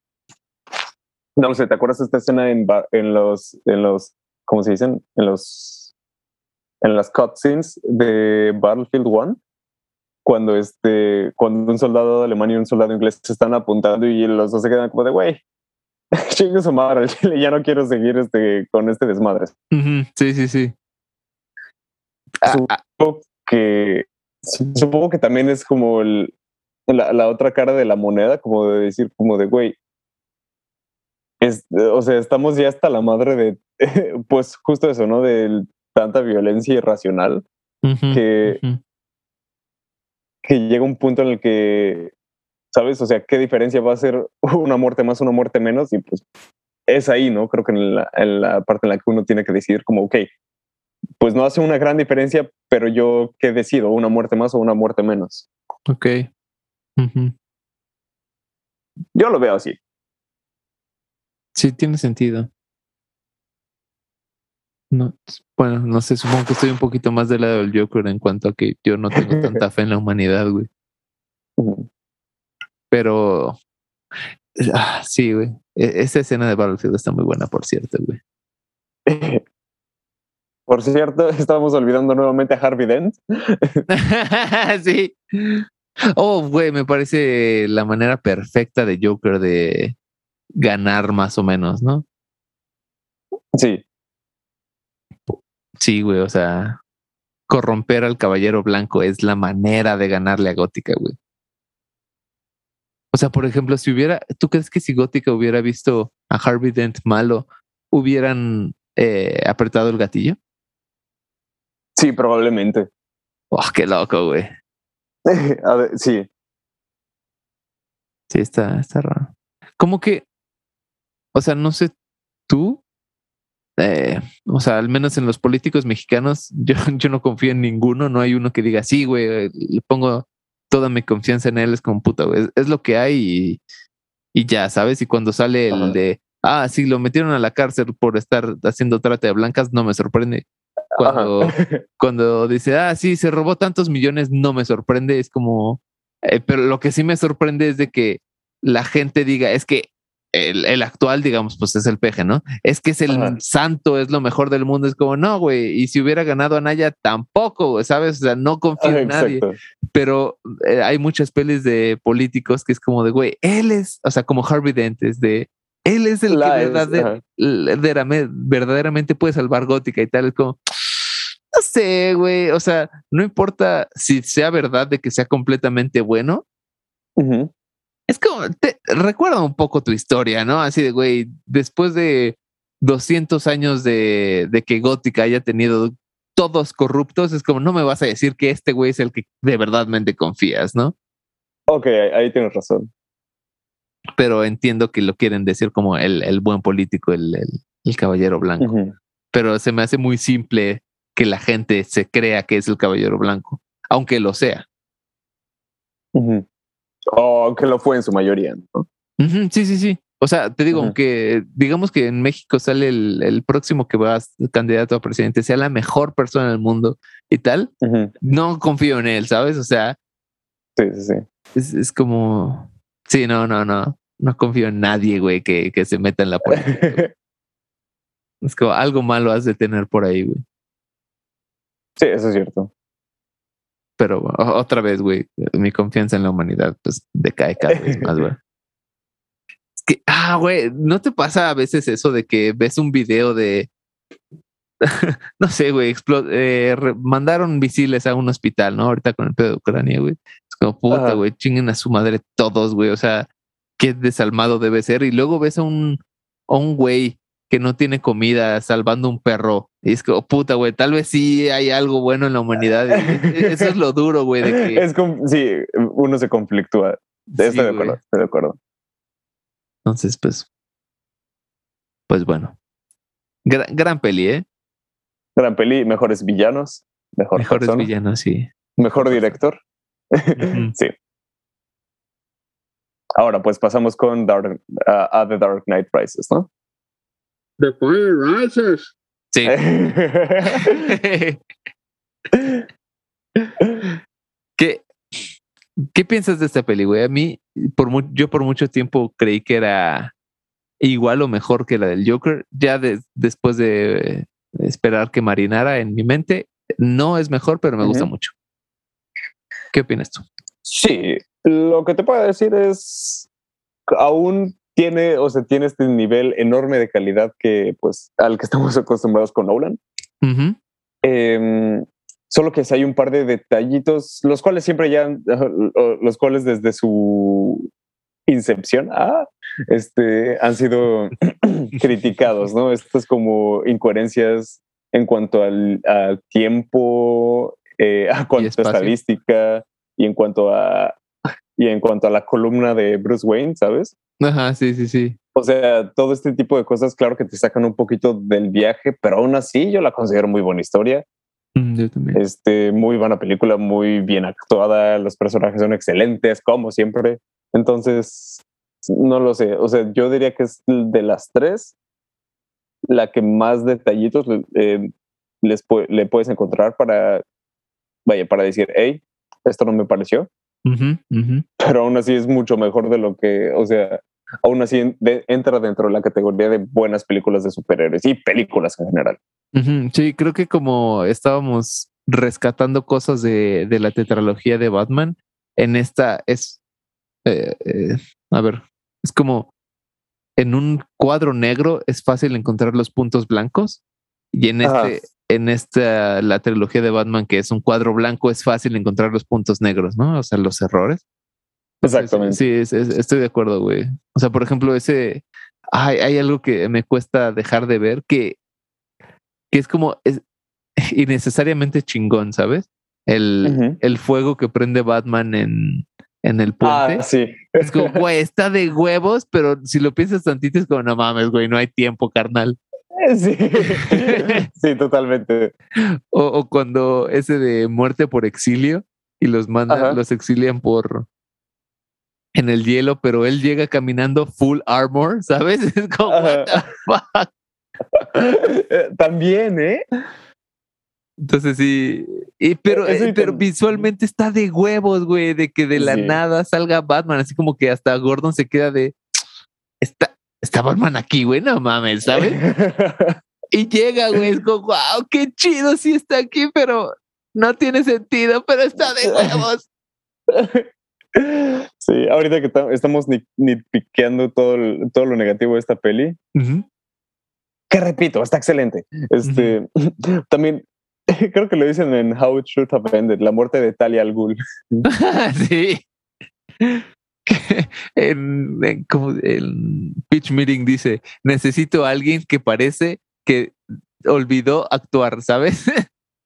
no sé, ¿te acuerdas de esta escena en, en los, en los, ¿cómo se dicen? En los, en las cutscenes de Battlefield 1? Cuando este, cuando un soldado de Alemania y un soldado inglés se están apuntando y los dos se quedan como de, güey, *laughs* chingue su madre, ya no quiero seguir este, con este desmadre. Sí, sí, sí. Supongo ah, que, supongo que también es como el, la, la, otra cara de la moneda, como de decir, como de, güey, o sea, estamos ya hasta la madre de, *laughs* pues justo eso, ¿no? De tanta violencia irracional que, que llega un punto en el que, ¿sabes? O sea, ¿qué diferencia va a ser una muerte más, una muerte menos? Y pues es ahí, ¿no? Creo que en la, en la parte en la que uno tiene que decidir como, ok, pues no hace una gran diferencia, pero yo qué decido, una muerte más o una muerte menos. Ok. Yo lo veo así. Sí, tiene sentido. No, bueno, no sé, supongo que estoy un poquito más del lado del Joker en cuanto a que yo no tengo *laughs* tanta fe en la humanidad, güey. Pero ah, sí, güey. E, esa escena de Battlefield está muy buena, por cierto, güey. *laughs* Por cierto, estábamos olvidando nuevamente a Harvey Dent. *laughs* sí. Oh, güey, me parece la manera perfecta de Joker de ganar más o menos, ¿no? Sí. Sí, güey, o sea, corromper al caballero blanco es la manera de ganarle a Gótica, güey. O sea, por ejemplo, si hubiera, ¿tú crees que si Gótica hubiera visto a Harvey Dent malo, hubieran eh, apretado el gatillo? Sí, probablemente. Oh, qué loco, güey. *laughs* a ver, sí. Sí, está, está raro. Como que, o sea, no sé tú, eh, o sea, al menos en los políticos mexicanos, *laughs* yo, yo no confío en ninguno, no hay uno que diga, sí, güey, le pongo toda mi confianza en él, es como puta, güey, es, lo que hay y, y, ya, ¿sabes? Y cuando sale el de, ah, sí, lo metieron a la cárcel por estar haciendo trata de blancas, no me sorprende. Cuando, *laughs* cuando dice, ah, sí, se robó tantos millones, no me sorprende, es como, eh, pero lo que sí me sorprende es de que la gente diga, es que el, actual, digamos, pues es el peje, ¿no? Es que es el santo, es lo mejor del mundo. Es como, no, güey. Y si hubiera ganado a Naya, tampoco, ¿sabes? O sea, no confío en nadie. Pero eh, hay muchas pelis de políticos que es como de, güey, él es, o sea, como Harvey Dent, es de, él es el que verdaderamente puede salvar Gótica y tal. Es como, no sé, güey. O sea, no importa si sea verdad de que sea completamente bueno es como, te recuerda un poco tu historia, ¿no? Así de, güey, después de 200 años de, de que Gótica haya tenido todos corruptos, es como, no me vas a decir que este güey es el que de verdadmente confías, ¿no? Ok, ahí tienes razón. Pero entiendo que lo quieren decir como el, el buen político, el, el, caballero blanco. Pero se me hace muy simple que la gente se crea que es el caballero blanco, aunque lo sea. O que lo fue en su mayoría, ¿no? sí, sí, sí. O sea, te digo, aunque digamos que en México sale el, próximo que va a candidato a presidente, sea la mejor persona del mundo y tal, no confío en él, ¿sabes? O sea, sí, sí, sí. Es, es como, sí, no, no, no, no confío en nadie, güey, que, que se meta en la política. *laughs* es como algo malo has de tener por ahí, güey. Sí, eso es cierto pero otra vez, güey, mi confianza en la humanidad pues decae cada vez más, güey. *laughs* Es que, ah, güey, ¿no te pasa a veces eso de que ves un video de, *laughs* no sé, güey, eh, mandaron misiles a un hospital, ¿no? Ahorita con el pedo de Ucrania, güey. Es como, puta, güey, chinguen a su madre todos, güey, o sea, qué desalmado debe ser. Y luego ves a un, a un güey que no tiene comida salvando un perro. Y es como, puta, güey, tal vez sí hay algo bueno en la humanidad. *laughs* Eso es lo duro, güey. Es como, sí, uno se conflictúa. estoy de acuerdo, estoy de acuerdo. Entonces, pues, pues bueno. Gran, peli, ¿eh? Gran peli, mejores villanos. Mejor mejores villanos, sí. Mejor director. *laughs* sí. Ahora, pues pasamos con Dark, a The Dark Knight Rises, ¿no? The Fire Rises. Sí. *laughs* ¿Qué, ¿Qué piensas de esta peli, güey? A mí, por yo por mucho tiempo creí que era igual o mejor que la del Joker. Ya después de esperar que marinara en mi mente, no es mejor, pero me gusta mucho. ¿Qué opinas tú? Sí, lo que te puedo decir es, aún tiene, o sea, tiene este nivel enorme de calidad que, pues, al que estamos *laughs* acostumbrados con Nolan. Em, solo que hay un par de detallitos, los cuales siempre ya, los cuales desde su incepción, ah, este, han sido *clears throat* criticados, ¿no? Estas como incoherencias en cuanto al, tiempo, eh, a cuanto a estadística y en cuanto a y en cuanto a la columna de Bruce Wayne, ¿sabes? Ajá, sí, sí, sí. O sea, todo este tipo de cosas, claro que te sacan un poquito del viaje, pero aún así yo la considero muy buena historia. Mm, yo también. Este, muy buena película, muy bien actuada, los personajes son excelentes, como siempre. Entonces, no lo sé. O sea, yo diría que es de las tres la que más detallitos eh, les le puedes encontrar para, vaya, para decir, hey, esto no me pareció. Pero aún así es mucho mejor de lo que, o sea, aún así entra dentro de la categoría de buenas películas de superhéroes y películas en general. Sí, creo que como estábamos rescatando cosas de, de la tetralogía de Batman, en esta es, eh, eh, a ver, es como en un cuadro negro es fácil encontrar los puntos blancos y en este, en esta, la trilogía de Batman, que es un cuadro blanco, es fácil encontrar los puntos negros, ¿no? O sea, los errores. Exactamente. Sí, estoy de acuerdo, güey. O sea, por ejemplo, ese, hay, hay algo que me cuesta dejar de ver que, que es como es *laughs* innecesariamente chingón, ¿sabes? El, el fuego que prende Batman en, en el puente. Ah, sí. Es como, *laughs* güey, está de huevos, pero si lo piensas tantito es como, no mames, güey, no hay tiempo, carnal. *laughs* Sí, *laughs* sí, totalmente. O, cuando ese de muerte por exilio y los mandan, los exilian por en el hielo, pero él llega caminando full armor, ¿sabes? *laughs* Es como, what the fuck? También, ¿eh? Entonces sí, y, pero, eh, pero visualmente está de huevos, güey, de que de la nada salga Batman, así como que hasta Gordon se queda de, está, está Batman aquí, güey, no mames, ¿sabes? y llega, güey, es como, wow, qué chido sí está aquí, pero no tiene sentido, pero está de huevos. *laughs* Sí, ahorita que estamos ni, ni piqueando todo, todo lo negativo de esta peli, que repito, está excelente. Este, *laughs* También *laughs* Creo que lo dicen en How It Should Have Ended, la muerte de Talia al Ghul. sí. *laughs* en, como el pitch meeting dice, necesito a alguien que parece que olvidó actuar, ¿sabes?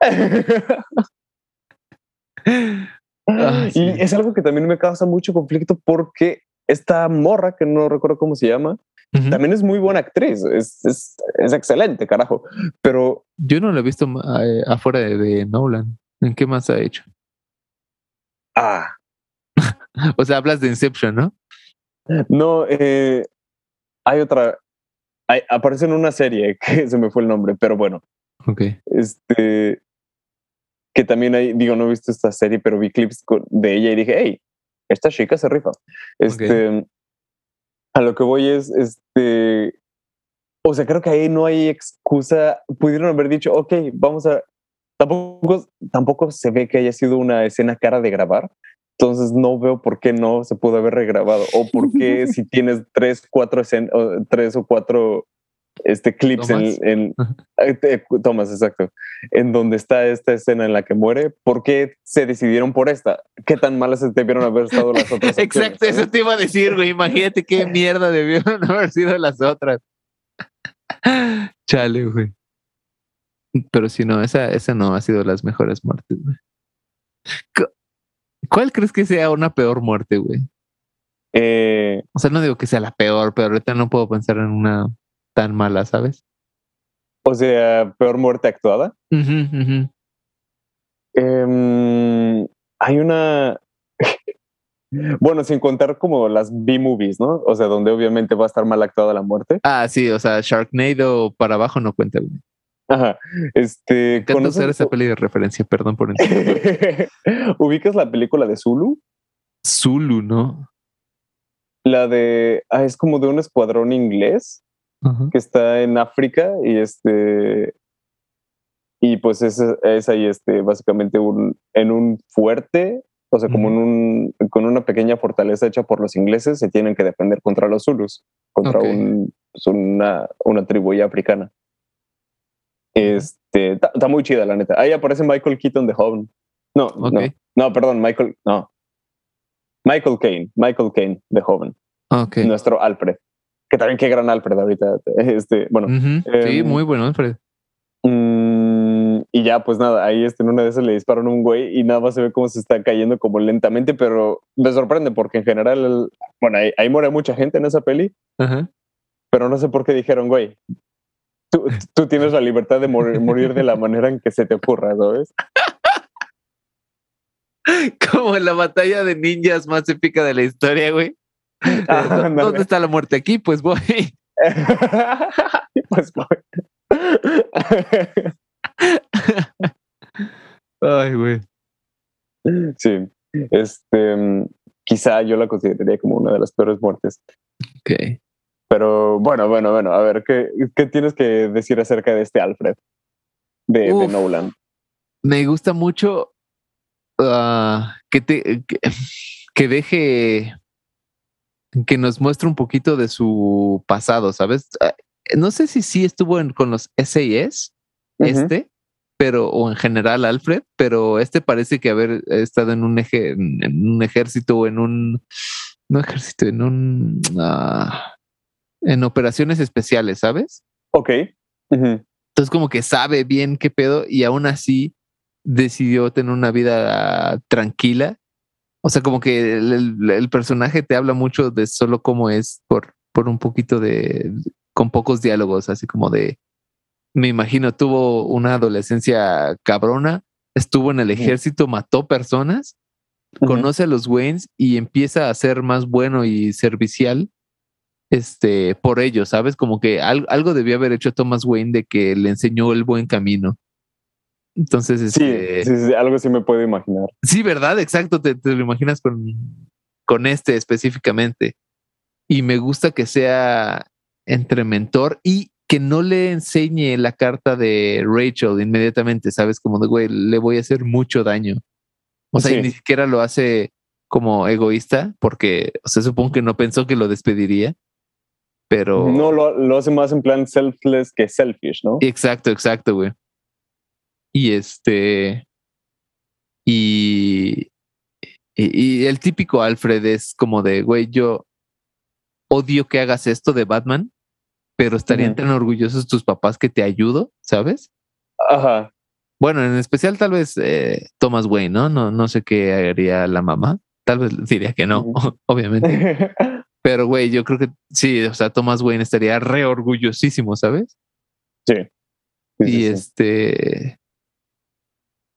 *laughs* y es algo que también me causa mucho conflicto porque esta morra, que no recuerdo cómo se llama, también es muy buena actriz, es, es, es, excelente, carajo. Pero yo no la he visto eh, afuera de, Nolan. ¿En qué más ha hecho? Ah. *laughs* o sea, hablas de Inception, ¿no? No, eh, hay otra. aparece en una serie *laughs* que se me fue el nombre, pero bueno. Ok. Este. Que también hay, digo, no he visto esta serie, pero vi clips de ella y dije, hey, esta chica se rifa. Este. A lo que voy es, este, o sea, creo que ahí no hay excusa. Pudieron haber dicho, ok, vamos a... Tampoco, tampoco se ve que haya sido una escena cara de grabar. Entonces no veo por qué no se pudo haber regrabado o por qué *laughs* si tienes tres, cuatro escenas, tres o cuatro este clips en, en Thomas, exacto, en donde está esta escena en la que muere, ¿por qué se decidieron por esta? ¿Qué tan malas debieron haber estado las otras? *laughs* exacto, eso te iba a decir, güey, imagínate qué mierda debieron *laughs* haber sido las otras. Chale, güey. Pero si no, esa, esa no ha sido las mejores muertes, güey. ¿Cuál crees que sea una peor muerte, güey? Eh, o sea, no digo que sea la peor, pero ahorita no puedo pensar en una tan mala, ¿sabes? O sea, peor muerte actuada. Em, hay una. *laughs* bueno, sin contar como las B-movies, ¿no? O sea, donde obviamente va a estar mal actuada la muerte. Ah, sí, o sea, Sharknado para abajo no cuenta. Ajá. Este. ¿Conocer esa peli de referencia? Perdón por *laughs* ¿Ubicas la película de Zulu? Zulu, ¿no? La de. Ah, es como de un escuadrón inglés que está en África y este y pues es, es ahí este básicamente un en un fuerte o sea como en un con una pequeña fortaleza hecha por los ingleses se tienen que defender contra los zulus contra un, pues, una, una tribu ya africana este está muy chida la neta. Ahí aparece Michael Keaton de Joven no no. No perdón Michael no. Michael Caine Michael Caine de Joven nuestro Alfred. Que también qué gran Alfred ahorita. Este, bueno. sí, em, muy bueno Alfred. Mm, y ya, pues nada, ahí este, en una de esas le disparan a un güey y nada más se ve cómo se está cayendo como lentamente, pero me sorprende porque en general, bueno, ahí, muere mucha gente en esa peli, pero no sé por qué dijeron, güey, tú, tú tienes la libertad de morir, morir de la manera en que se te ocurra, ¿sabes? Como en la batalla de ninjas más épica de la historia, güey. *laughs* Ah, ¿Dónde está la muerte? Aquí, pues voy. *laughs* pues voy. Ay, güey. Sí. Este, mm, quizá yo la consideraría como una de las peores muertes. Ok. Pero bueno, bueno, bueno, a ver, ¿qué, qué tienes que decir acerca de este Alfred de. Nolan? Me gusta mucho ah, que te que, *laughs* que deje que nos muestre un poquito de su pasado, ¿sabes? Ah, No sé si sí estuvo en- con los SAS, Ujú. este, pero, o en general Alfred, pero este parece que haber estado en un eje, en un ejército o en un, no ejército, en un, ah, en operaciones especiales, ¿sabes? Ok. Entonces como que sabe bien qué pedo y aún así decidió tener una vida tranquila. O sea, como que el, el- el personaje te habla mucho de solo cómo es por, por un poquito de, con pocos diálogos, así como de, me imagino, tuvo una adolescencia cabrona, estuvo en el ejército, mató personas, conoce a los Waynes y empieza a ser más bueno y servicial este, por ellos, ¿sabes? Como que al- algo debió haber hecho Thomas Wayne de que le enseñó el buen camino. Entonces, Sí, este, sí, sí, algo sí me puedo imaginar. sí, ¿verdad? Exacto, te, te lo imaginas con, con este específicamente. Y me gusta que sea entre mentor y que no le enseñe la carta de Rachel inmediatamente, ¿sabes? Como de, güey, le voy a hacer mucho daño. O sea, y ni siquiera lo hace como egoísta, porque, o sea, supongo que no pensó que lo despediría, pero... No lo, lo hace más en plan selfless que selfish, ¿no? Exacto, exacto, güey. Y este. Y, y. y el típico Alfred es como de, güey, yo odio que hagas esto de Batman, pero estarían tan orgullosos tus papás que te ayudo, ¿sabes? Ajá. Bueno, en especial tal vez eh, Thomas Wayne, ¿no? ¿no? No sé qué haría la mamá. Tal vez diría que no, *laughs* obviamente. *laughs* Pero, güey, yo creo que sí, o sea, Thomas Wayne estaría re orgullosísimo, ¿sabes? sí. Y sí. este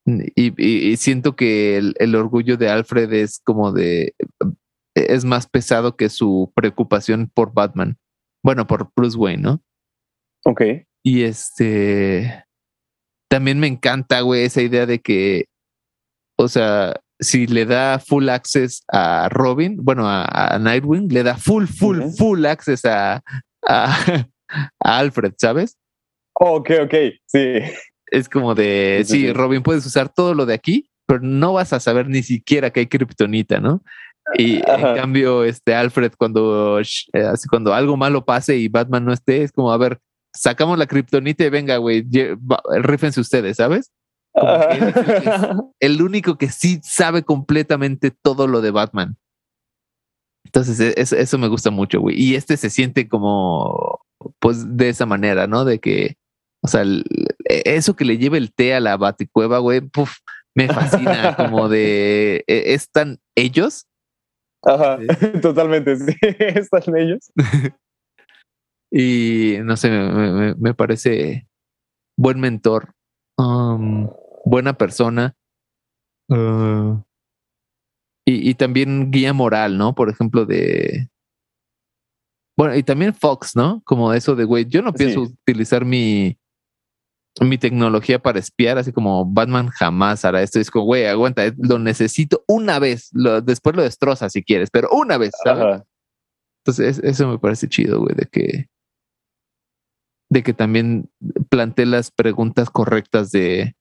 y, y- y siento que el, el orgullo de Alfred es como de es más pesado que su preocupación por Batman bueno por Bruce Wayne no Ok. y este también me encanta güey esa idea de que o sea si le da full access a Robin bueno a, a Nightwing le da full full full access a, a, *laughs* a Alfred sabes Ok, ok. Sí. es como de, Sí, sí, sí, sí. Robin, puedes usar todo lo de aquí, pero no vas a saber ni siquiera que hay kriptonita, ¿no? Y Ajá. en cambio, este Alfred, cuando, eh, así, cuando algo malo pase y Batman no esté, es como, a ver, sacamos la kriptonita y venga, güey, rífense ustedes, ¿sabes? *laughs* El, que es el único que sí sabe completamente todo lo de Batman. Entonces, e- eso, eso me gusta mucho, güey. Y este se siente como, pues, de esa manera, ¿no? De que, o sea, el- e- eso que le lleva el té a la baticueva, güey, puf, me fascina, *laughs* como de, e- ¿están ellos? Ajá. *laughs* Totalmente, sí. Están ellos. Y no sé, me, me- me parece buen mentor, um, buena persona. uh, y, y también guía moral, ¿no? Por ejemplo, de. Bueno, y también Fox, ¿no? Como eso de, güey, yo no pienso Sí. utilizar mi, mi tecnología para espiar, así como Batman jamás hará esto. Es como, güey, aguanta, eh, lo necesito una vez, lo- después lo destroza si quieres, pero una vez, ¿sabes? Ajá. Entonces, es- eso me parece chido, güey, de que, de que también planteé las preguntas correctas de,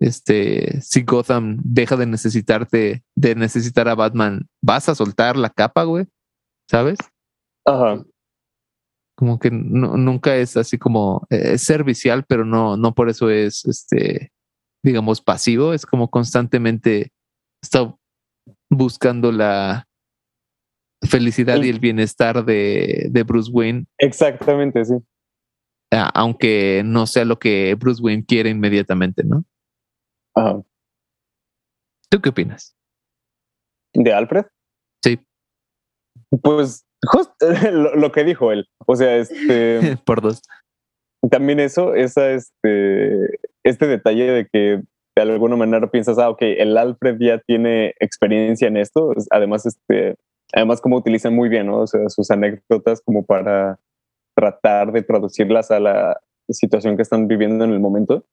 este, si Gotham deja de necesitarte, de necesitar a Batman, ¿vas a soltar la capa, güey? ¿Sabes? Ajá. Como que no- nunca es así como, eh, es servicial, pero no, no por eso es, este, digamos, pasivo, es como constantemente está buscando la felicidad El- y el bienestar de, de Bruce Wayne Exactamente, sí. aunque no sea lo que Bruce Wayne quiere inmediatamente, ¿no? Ajá. ¿Tú qué opinas? ¿De Alfred? Sí, Pues justo *laughs* lo, lo que dijo él. O sea, este. *laughs* por dos. también eso, esa, este, este detalle de que de alguna manera piensas, ah, ok, el Alfred ya tiene experiencia en esto. Además, este, además como utilizan muy bien, ¿no? O sea, sus anécdotas como para tratar de traducirlas a la situación que están viviendo en el momento.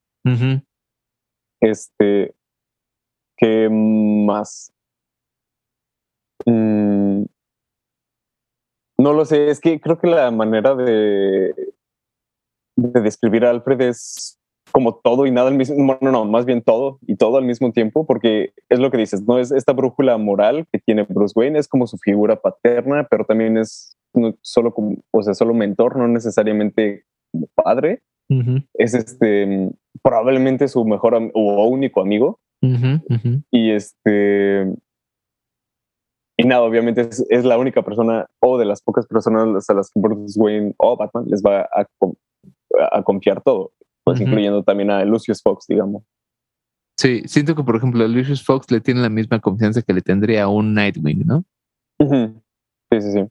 Este, ¿qué más? Mm, no lo sé, es que creo que la manera de, de describir a Alfred es como todo y nada al mismo, no, no, más bien todo y todo al mismo tiempo, porque es lo que dices, ¿no? Es esta brújula moral que tiene Bruce Wayne, es como su figura paterna, pero también es solo como, o sea, solo mentor, no necesariamente como padre. Es este, probablemente su mejor o único amigo. Y este, y nada, obviamente es, la única persona o de las pocas personas a las que Bruce Wayne o Batman les va a, a confiar todo pues incluyendo también a Lucius Fox, digamos. Sí, siento que, por ejemplo, a Lucius Fox le tiene la misma confianza que le tendría a un Nightwing, ¿no? Sí, sí, sí.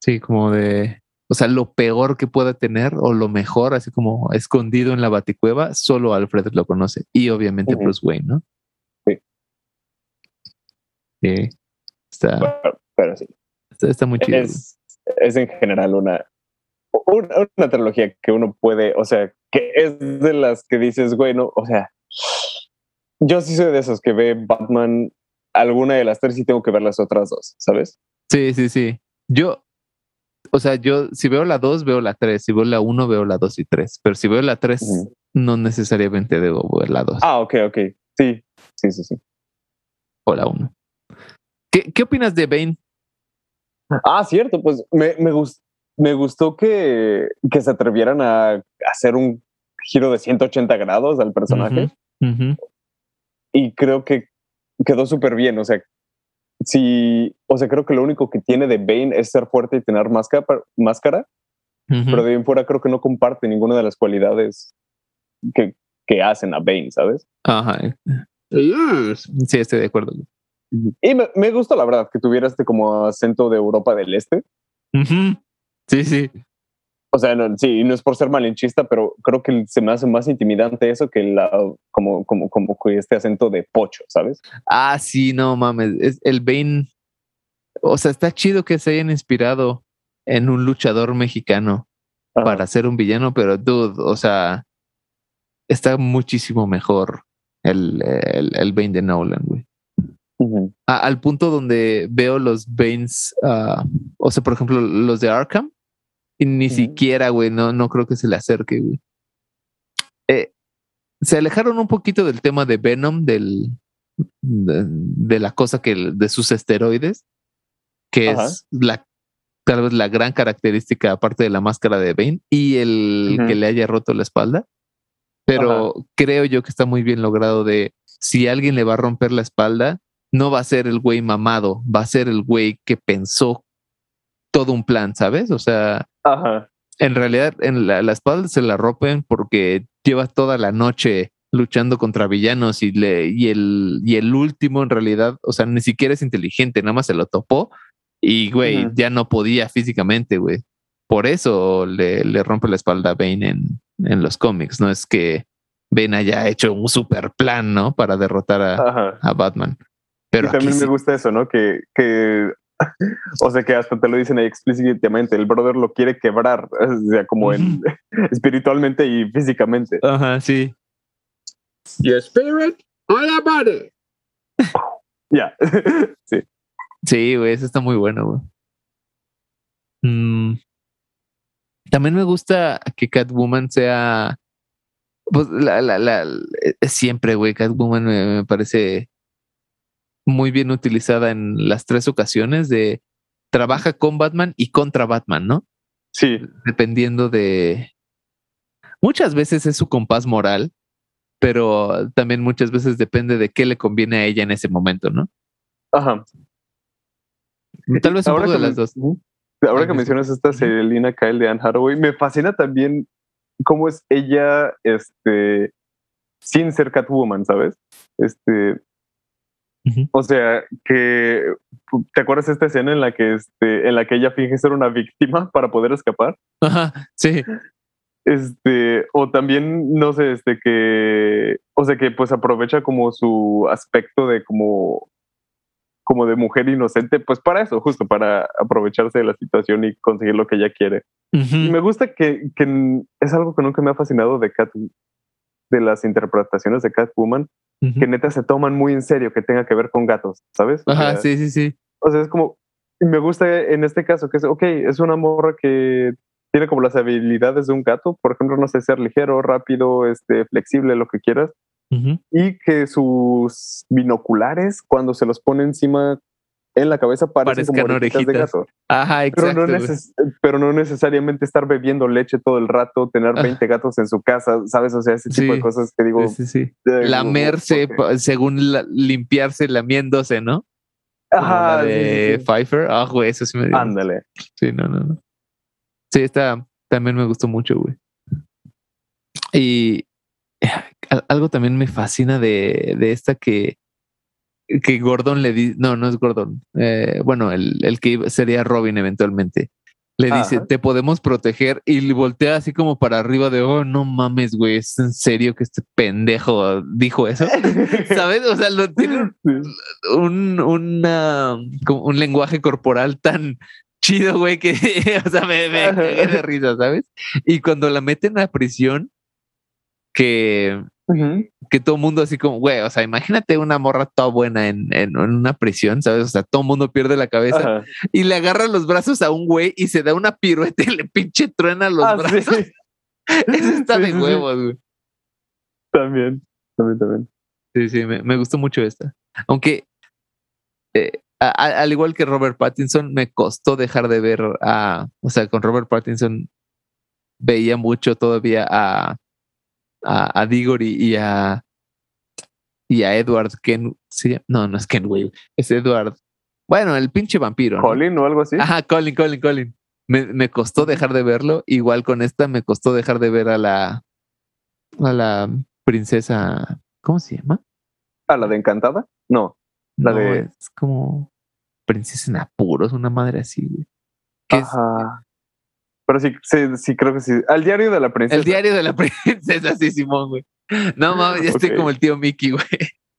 Sí, como de, o sea, lo peor que pueda tener o lo mejor, así como escondido en la baticueva, solo Alfred lo conoce y obviamente Bruce Wayne, ¿no? Sí. Sí. Está, pero, sí. Está, muy chido. Es, es en general una, una, trilogía que uno puede, o sea, que es de las que dices, bueno, o sea, yo sí soy de esos que ve Batman alguna de las tres y tengo que ver las otras dos, ¿sabes? Sí, sí, sí. Yo, o sea, yo si veo la dos, veo la tres, si veo la uno, veo la dos y tres, pero si veo la tres, no necesariamente debo ver la dos. Ah, ok, ok. Sí, sí, sí, sí. O la uno. ¿Qué, ¿Qué opinas de Bane? Ah, cierto, pues me, me, gustó me gustó que, que se atrevieran a hacer un giro de 180 grados al personaje. Y creo que quedó súper bien. O sea, si, o sea, creo que lo único que tiene de Bane es ser fuerte y tener máscara, máscara pero de bien fuera creo que no comparte ninguna de las cualidades que, que hacen a Bane, ¿sabes? Ajá. Sí, estoy de acuerdo. Y me, me, gustó, la verdad, que tuviera este como acento de Europa del Este. Sí, sí. O sea, no, sí, no es por ser malinchista, pero creo que se me hace más intimidante eso que la, como, como, como este acento de pocho, ¿sabes? Ah, sí, no mames. Es el Bane. O sea, está chido que se hayan inspirado en un luchador mexicano para ser un villano, pero dude, o sea, está muchísimo mejor el, el, el Bane de Nolan, güey al punto donde veo los Banes, uh, o sea, por ejemplo, los de Arkham, y ni siquiera, güey, no, no creo que se le acerque, güey. Eh, se alejaron un poquito del tema de Venom, del, de, la cosa que de sus esteroides, que es la tal vez la gran característica aparte de la máscara de Bane y el que le haya roto la espalda. Pero creo yo que está muy bien logrado de si alguien le va a romper la espalda, no va a ser el güey mamado, va a ser el güey que pensó todo un plan, ¿sabes? O sea, en realidad en la, espalda se la rompen porque lleva toda la noche luchando contra villanos y, le, y, el, y el último en realidad, o sea, ni siquiera es inteligente, nada más se lo topó y, güey, ya no podía físicamente, güey. Por eso le, le, rompe la espalda a Bane en, en los cómics, no es que Bane haya hecho un super plan, ¿no? Para derrotar a, a Batman. Pero también me gusta eso, ¿no? Que, que, *laughs* o sea, que hasta te lo dicen ahí explícitamente, el brother lo quiere quebrar, *laughs* o sea, como en, *laughs* espiritualmente y físicamente. Ajá, sí. Your spirit or your body. Ya, sí. Sí, güey, eso está muy bueno, güey. Mm. También me gusta que Catwoman sea, pues, la, la, la, siempre, güey, Catwoman me parece muy bien utilizada en las tres ocasiones de trabaja con Batman y contra Batman, ¿no? Sí. Dependiendo de... Muchas veces es su compás moral, pero también muchas veces depende de qué le conviene a ella en ese momento, ¿no? Ajá. Tal vez un poco de las dos. Ahora que mencionas esta Selina Kyle de Anne Hathaway, me fascina también cómo es ella, este, sin ser Catwoman, ¿sabes? Este, o sea, que ¿te acuerdas de esta escena en la que este, en la que ella finge ser una víctima para poder escapar? Ajá, sí. Este, o también, no sé, este que, o sea, que pues aprovecha como su aspecto de como, como de mujer inocente, pues para eso, justo para aprovecharse de la situación y conseguir lo que ella quiere. Y me gusta que, que es algo que nunca me ha fascinado de Cat, de las interpretaciones de Catwoman, que neta se toman muy en serio que tenga que ver con gatos, ¿sabes? Ajá, sí, sí, sí. O sea, es como, me gusta en este caso que es, ok, es una morra que tiene como las habilidades de un gato, por ejemplo, no sé, ser ligero, rápido, este, flexible, lo que quieras, y que sus binoculares, cuando se los pone encima en la cabeza, parecen como orejitas, de gato. Ajá, exacto. Pero no, necesariamente estar bebiendo leche todo el rato, tener 20 gatos en su casa, ¿sabes? O sea, ese tipo de cosas que digo. Sí, sí, Lamerse, según limpiarse, lamiéndose, ¿no? Ajá. de Pfeiffer. Ah, güey, eso sí me dio. Ándale. Sí, no, no, no. Sí, esta también me gustó mucho, güey. Y algo también me fascina de, de esta que, que Gordon le dice, no, no es Gordon, eh, bueno, el, el, que sería Robin eventualmente. Le dice, te podemos proteger y voltea así como para arriba de, oh, no mames, güey, es en serio que este pendejo dijo eso. *laughs* ¿Sabes? O sea, lo, tiene un, una, un lenguaje corporal tan chido, güey, que, *laughs* o sea, me, me de risa, ¿sabes? Y cuando la meten a prisión, que, que todo el mundo así como, güey, o sea, imagínate una morra toda buena en, en, una prisión, ¿sabes? O sea, todo el mundo pierde la cabeza y le agarra los brazos a un güey y se da una pirueta y le pinche truena los ah, brazos. *laughs* Eso está de huevos, güey. También, también, también. Sí, sí, me, me gustó mucho esta. Aunque eh, al igual que Robert Pattinson, me costó dejar de ver a, o sea, con Robert Pattinson veía mucho todavía a, a, a Diggory y a, y a Edward Ken, ¿sí? no, no es Ken, güey, es Edward, bueno, el pinche vampiro. Colin o algo así. Ajá, Colin, Colin, Colin. Me, me costó dejar de verlo, igual con esta me costó dejar de ver a la, a la princesa, ¿cómo se llama? ¿A la de Encantada? No. La de... Es como princesa en apuros, una madre así, güey. Ajá. Pero sí, sí, sí, creo que sí. Al diario de la princesa. El diario de la *laughs* princesa, sí, Simón, güey. No *laughs* mames, ya estoy como el tío Mickey, güey.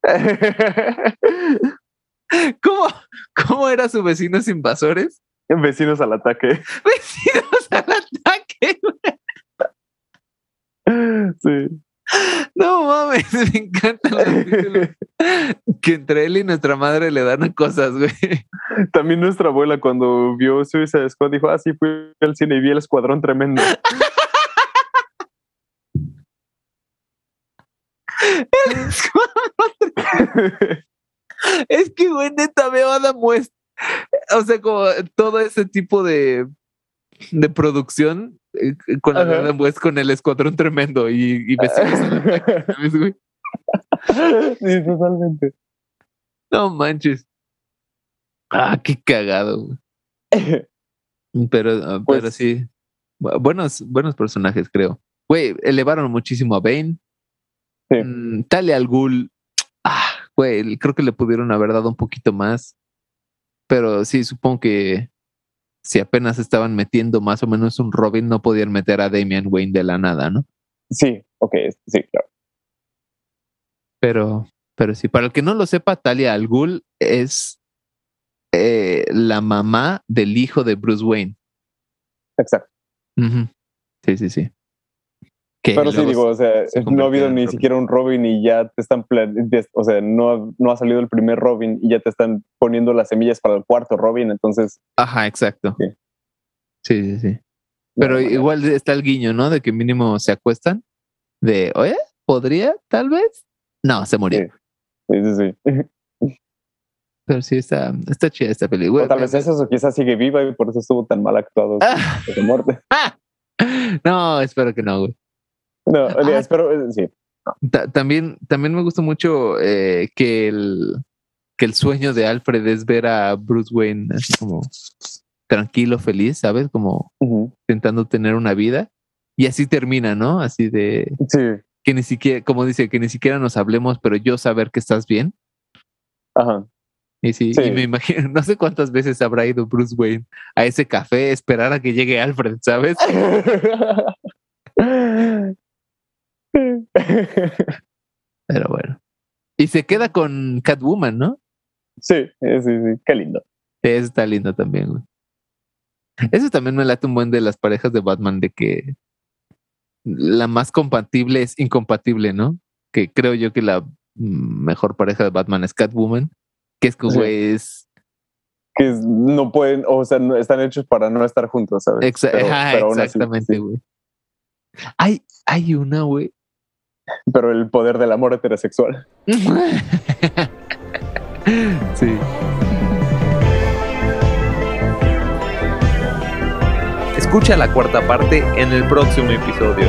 *laughs* ¿Cómo, ¿Cómo era su vecinos invasores? Vecinos al ataque. Vecinos al ataque, güey. Sí. No mames, *laughs* me encanta *laughs* que entre él y nuestra madre le dan cosas, güey. También nuestra abuela cuando vio Suicide Squad dijo, ah, sí, fui al cine y vi el escuadrón tremendo. *laughs* el escuadrón Es que, güey, neta, veo a Adam West. O sea, como todo ese tipo de, de producción eh, con la con el escuadrón tremendo y, y vecinos *laughs* Sí, totalmente. No manches. Ah, qué cagado. *laughs* Pero, ah, pero pues sí. Buenos, buenos personajes, creo. Güey, elevaron muchísimo a Bane. Sí. Mm, Tale al Ghul. Ah, güey, creo que le pudieron haber dado un poquito más. Pero sí, supongo que si apenas estaban metiendo más o menos un Robin, no podían meter a Damian Wayne de la nada, ¿no? Sí, ok, sí, claro. Pero, pero sí, para el que no lo sepa, Talia Al Ghul es eh, la mamá del hijo de Bruce Wayne. Exacto. Sí, sí, sí. Pero sí, digo, o sea, no ha habido ni siquiera un Robin y ya te están, o sea, no, no ha salido el primer Robin y ya te están poniendo las semillas para el cuarto Robin, entonces. Ajá, exacto. Sí, sí, sí. Pero igual está el guiño, ¿no? De que mínimo se acuestan. De, oye, ¿podría? Tal vez. No, se murió. Sí, sí, sí. *laughs* Pero sí, está, está chida esta película. O tal vez eso, o quizás sigue viva y por eso estuvo tan mal actuado *laughs* de muerte. *laughs* no, espero que no, güey. No, ah, espero, eh, sí. También, también me gusta mucho eh, que, el, que el sueño de Alfred es ver a Bruce Wayne así como tranquilo, feliz, ¿sabes? Como intentando tener una vida. Y así termina, ¿no? Así de... Sí. Que ni siquiera, como dice, que ni siquiera nos hablemos, pero yo saber que estás bien. Ajá. Y sí, y me imagino, *laughs* no sé cuántas veces habrá ido Bruce Wayne a ese café, esperar a que llegue Alfred, ¿sabes? *laughs* *laughs* Pero bueno. Y se queda con Catwoman, ¿no? Sí, sí, sí, qué lindo. Eso está lindo también, güey. Eso también me late un buen de las parejas de Batman, de que la más compatible es incompatible, ¿no? Que creo yo que la mejor pareja de Batman es Catwoman, que es que, güey, es que no pueden, o sea, no, están hechos para no estar juntos, ¿sabes? exactamente, güey. Hay, hay una, güey. Pero el poder del amor heterosexual. *laughs* sí. Escucha la cuarta parte en el próximo episodio.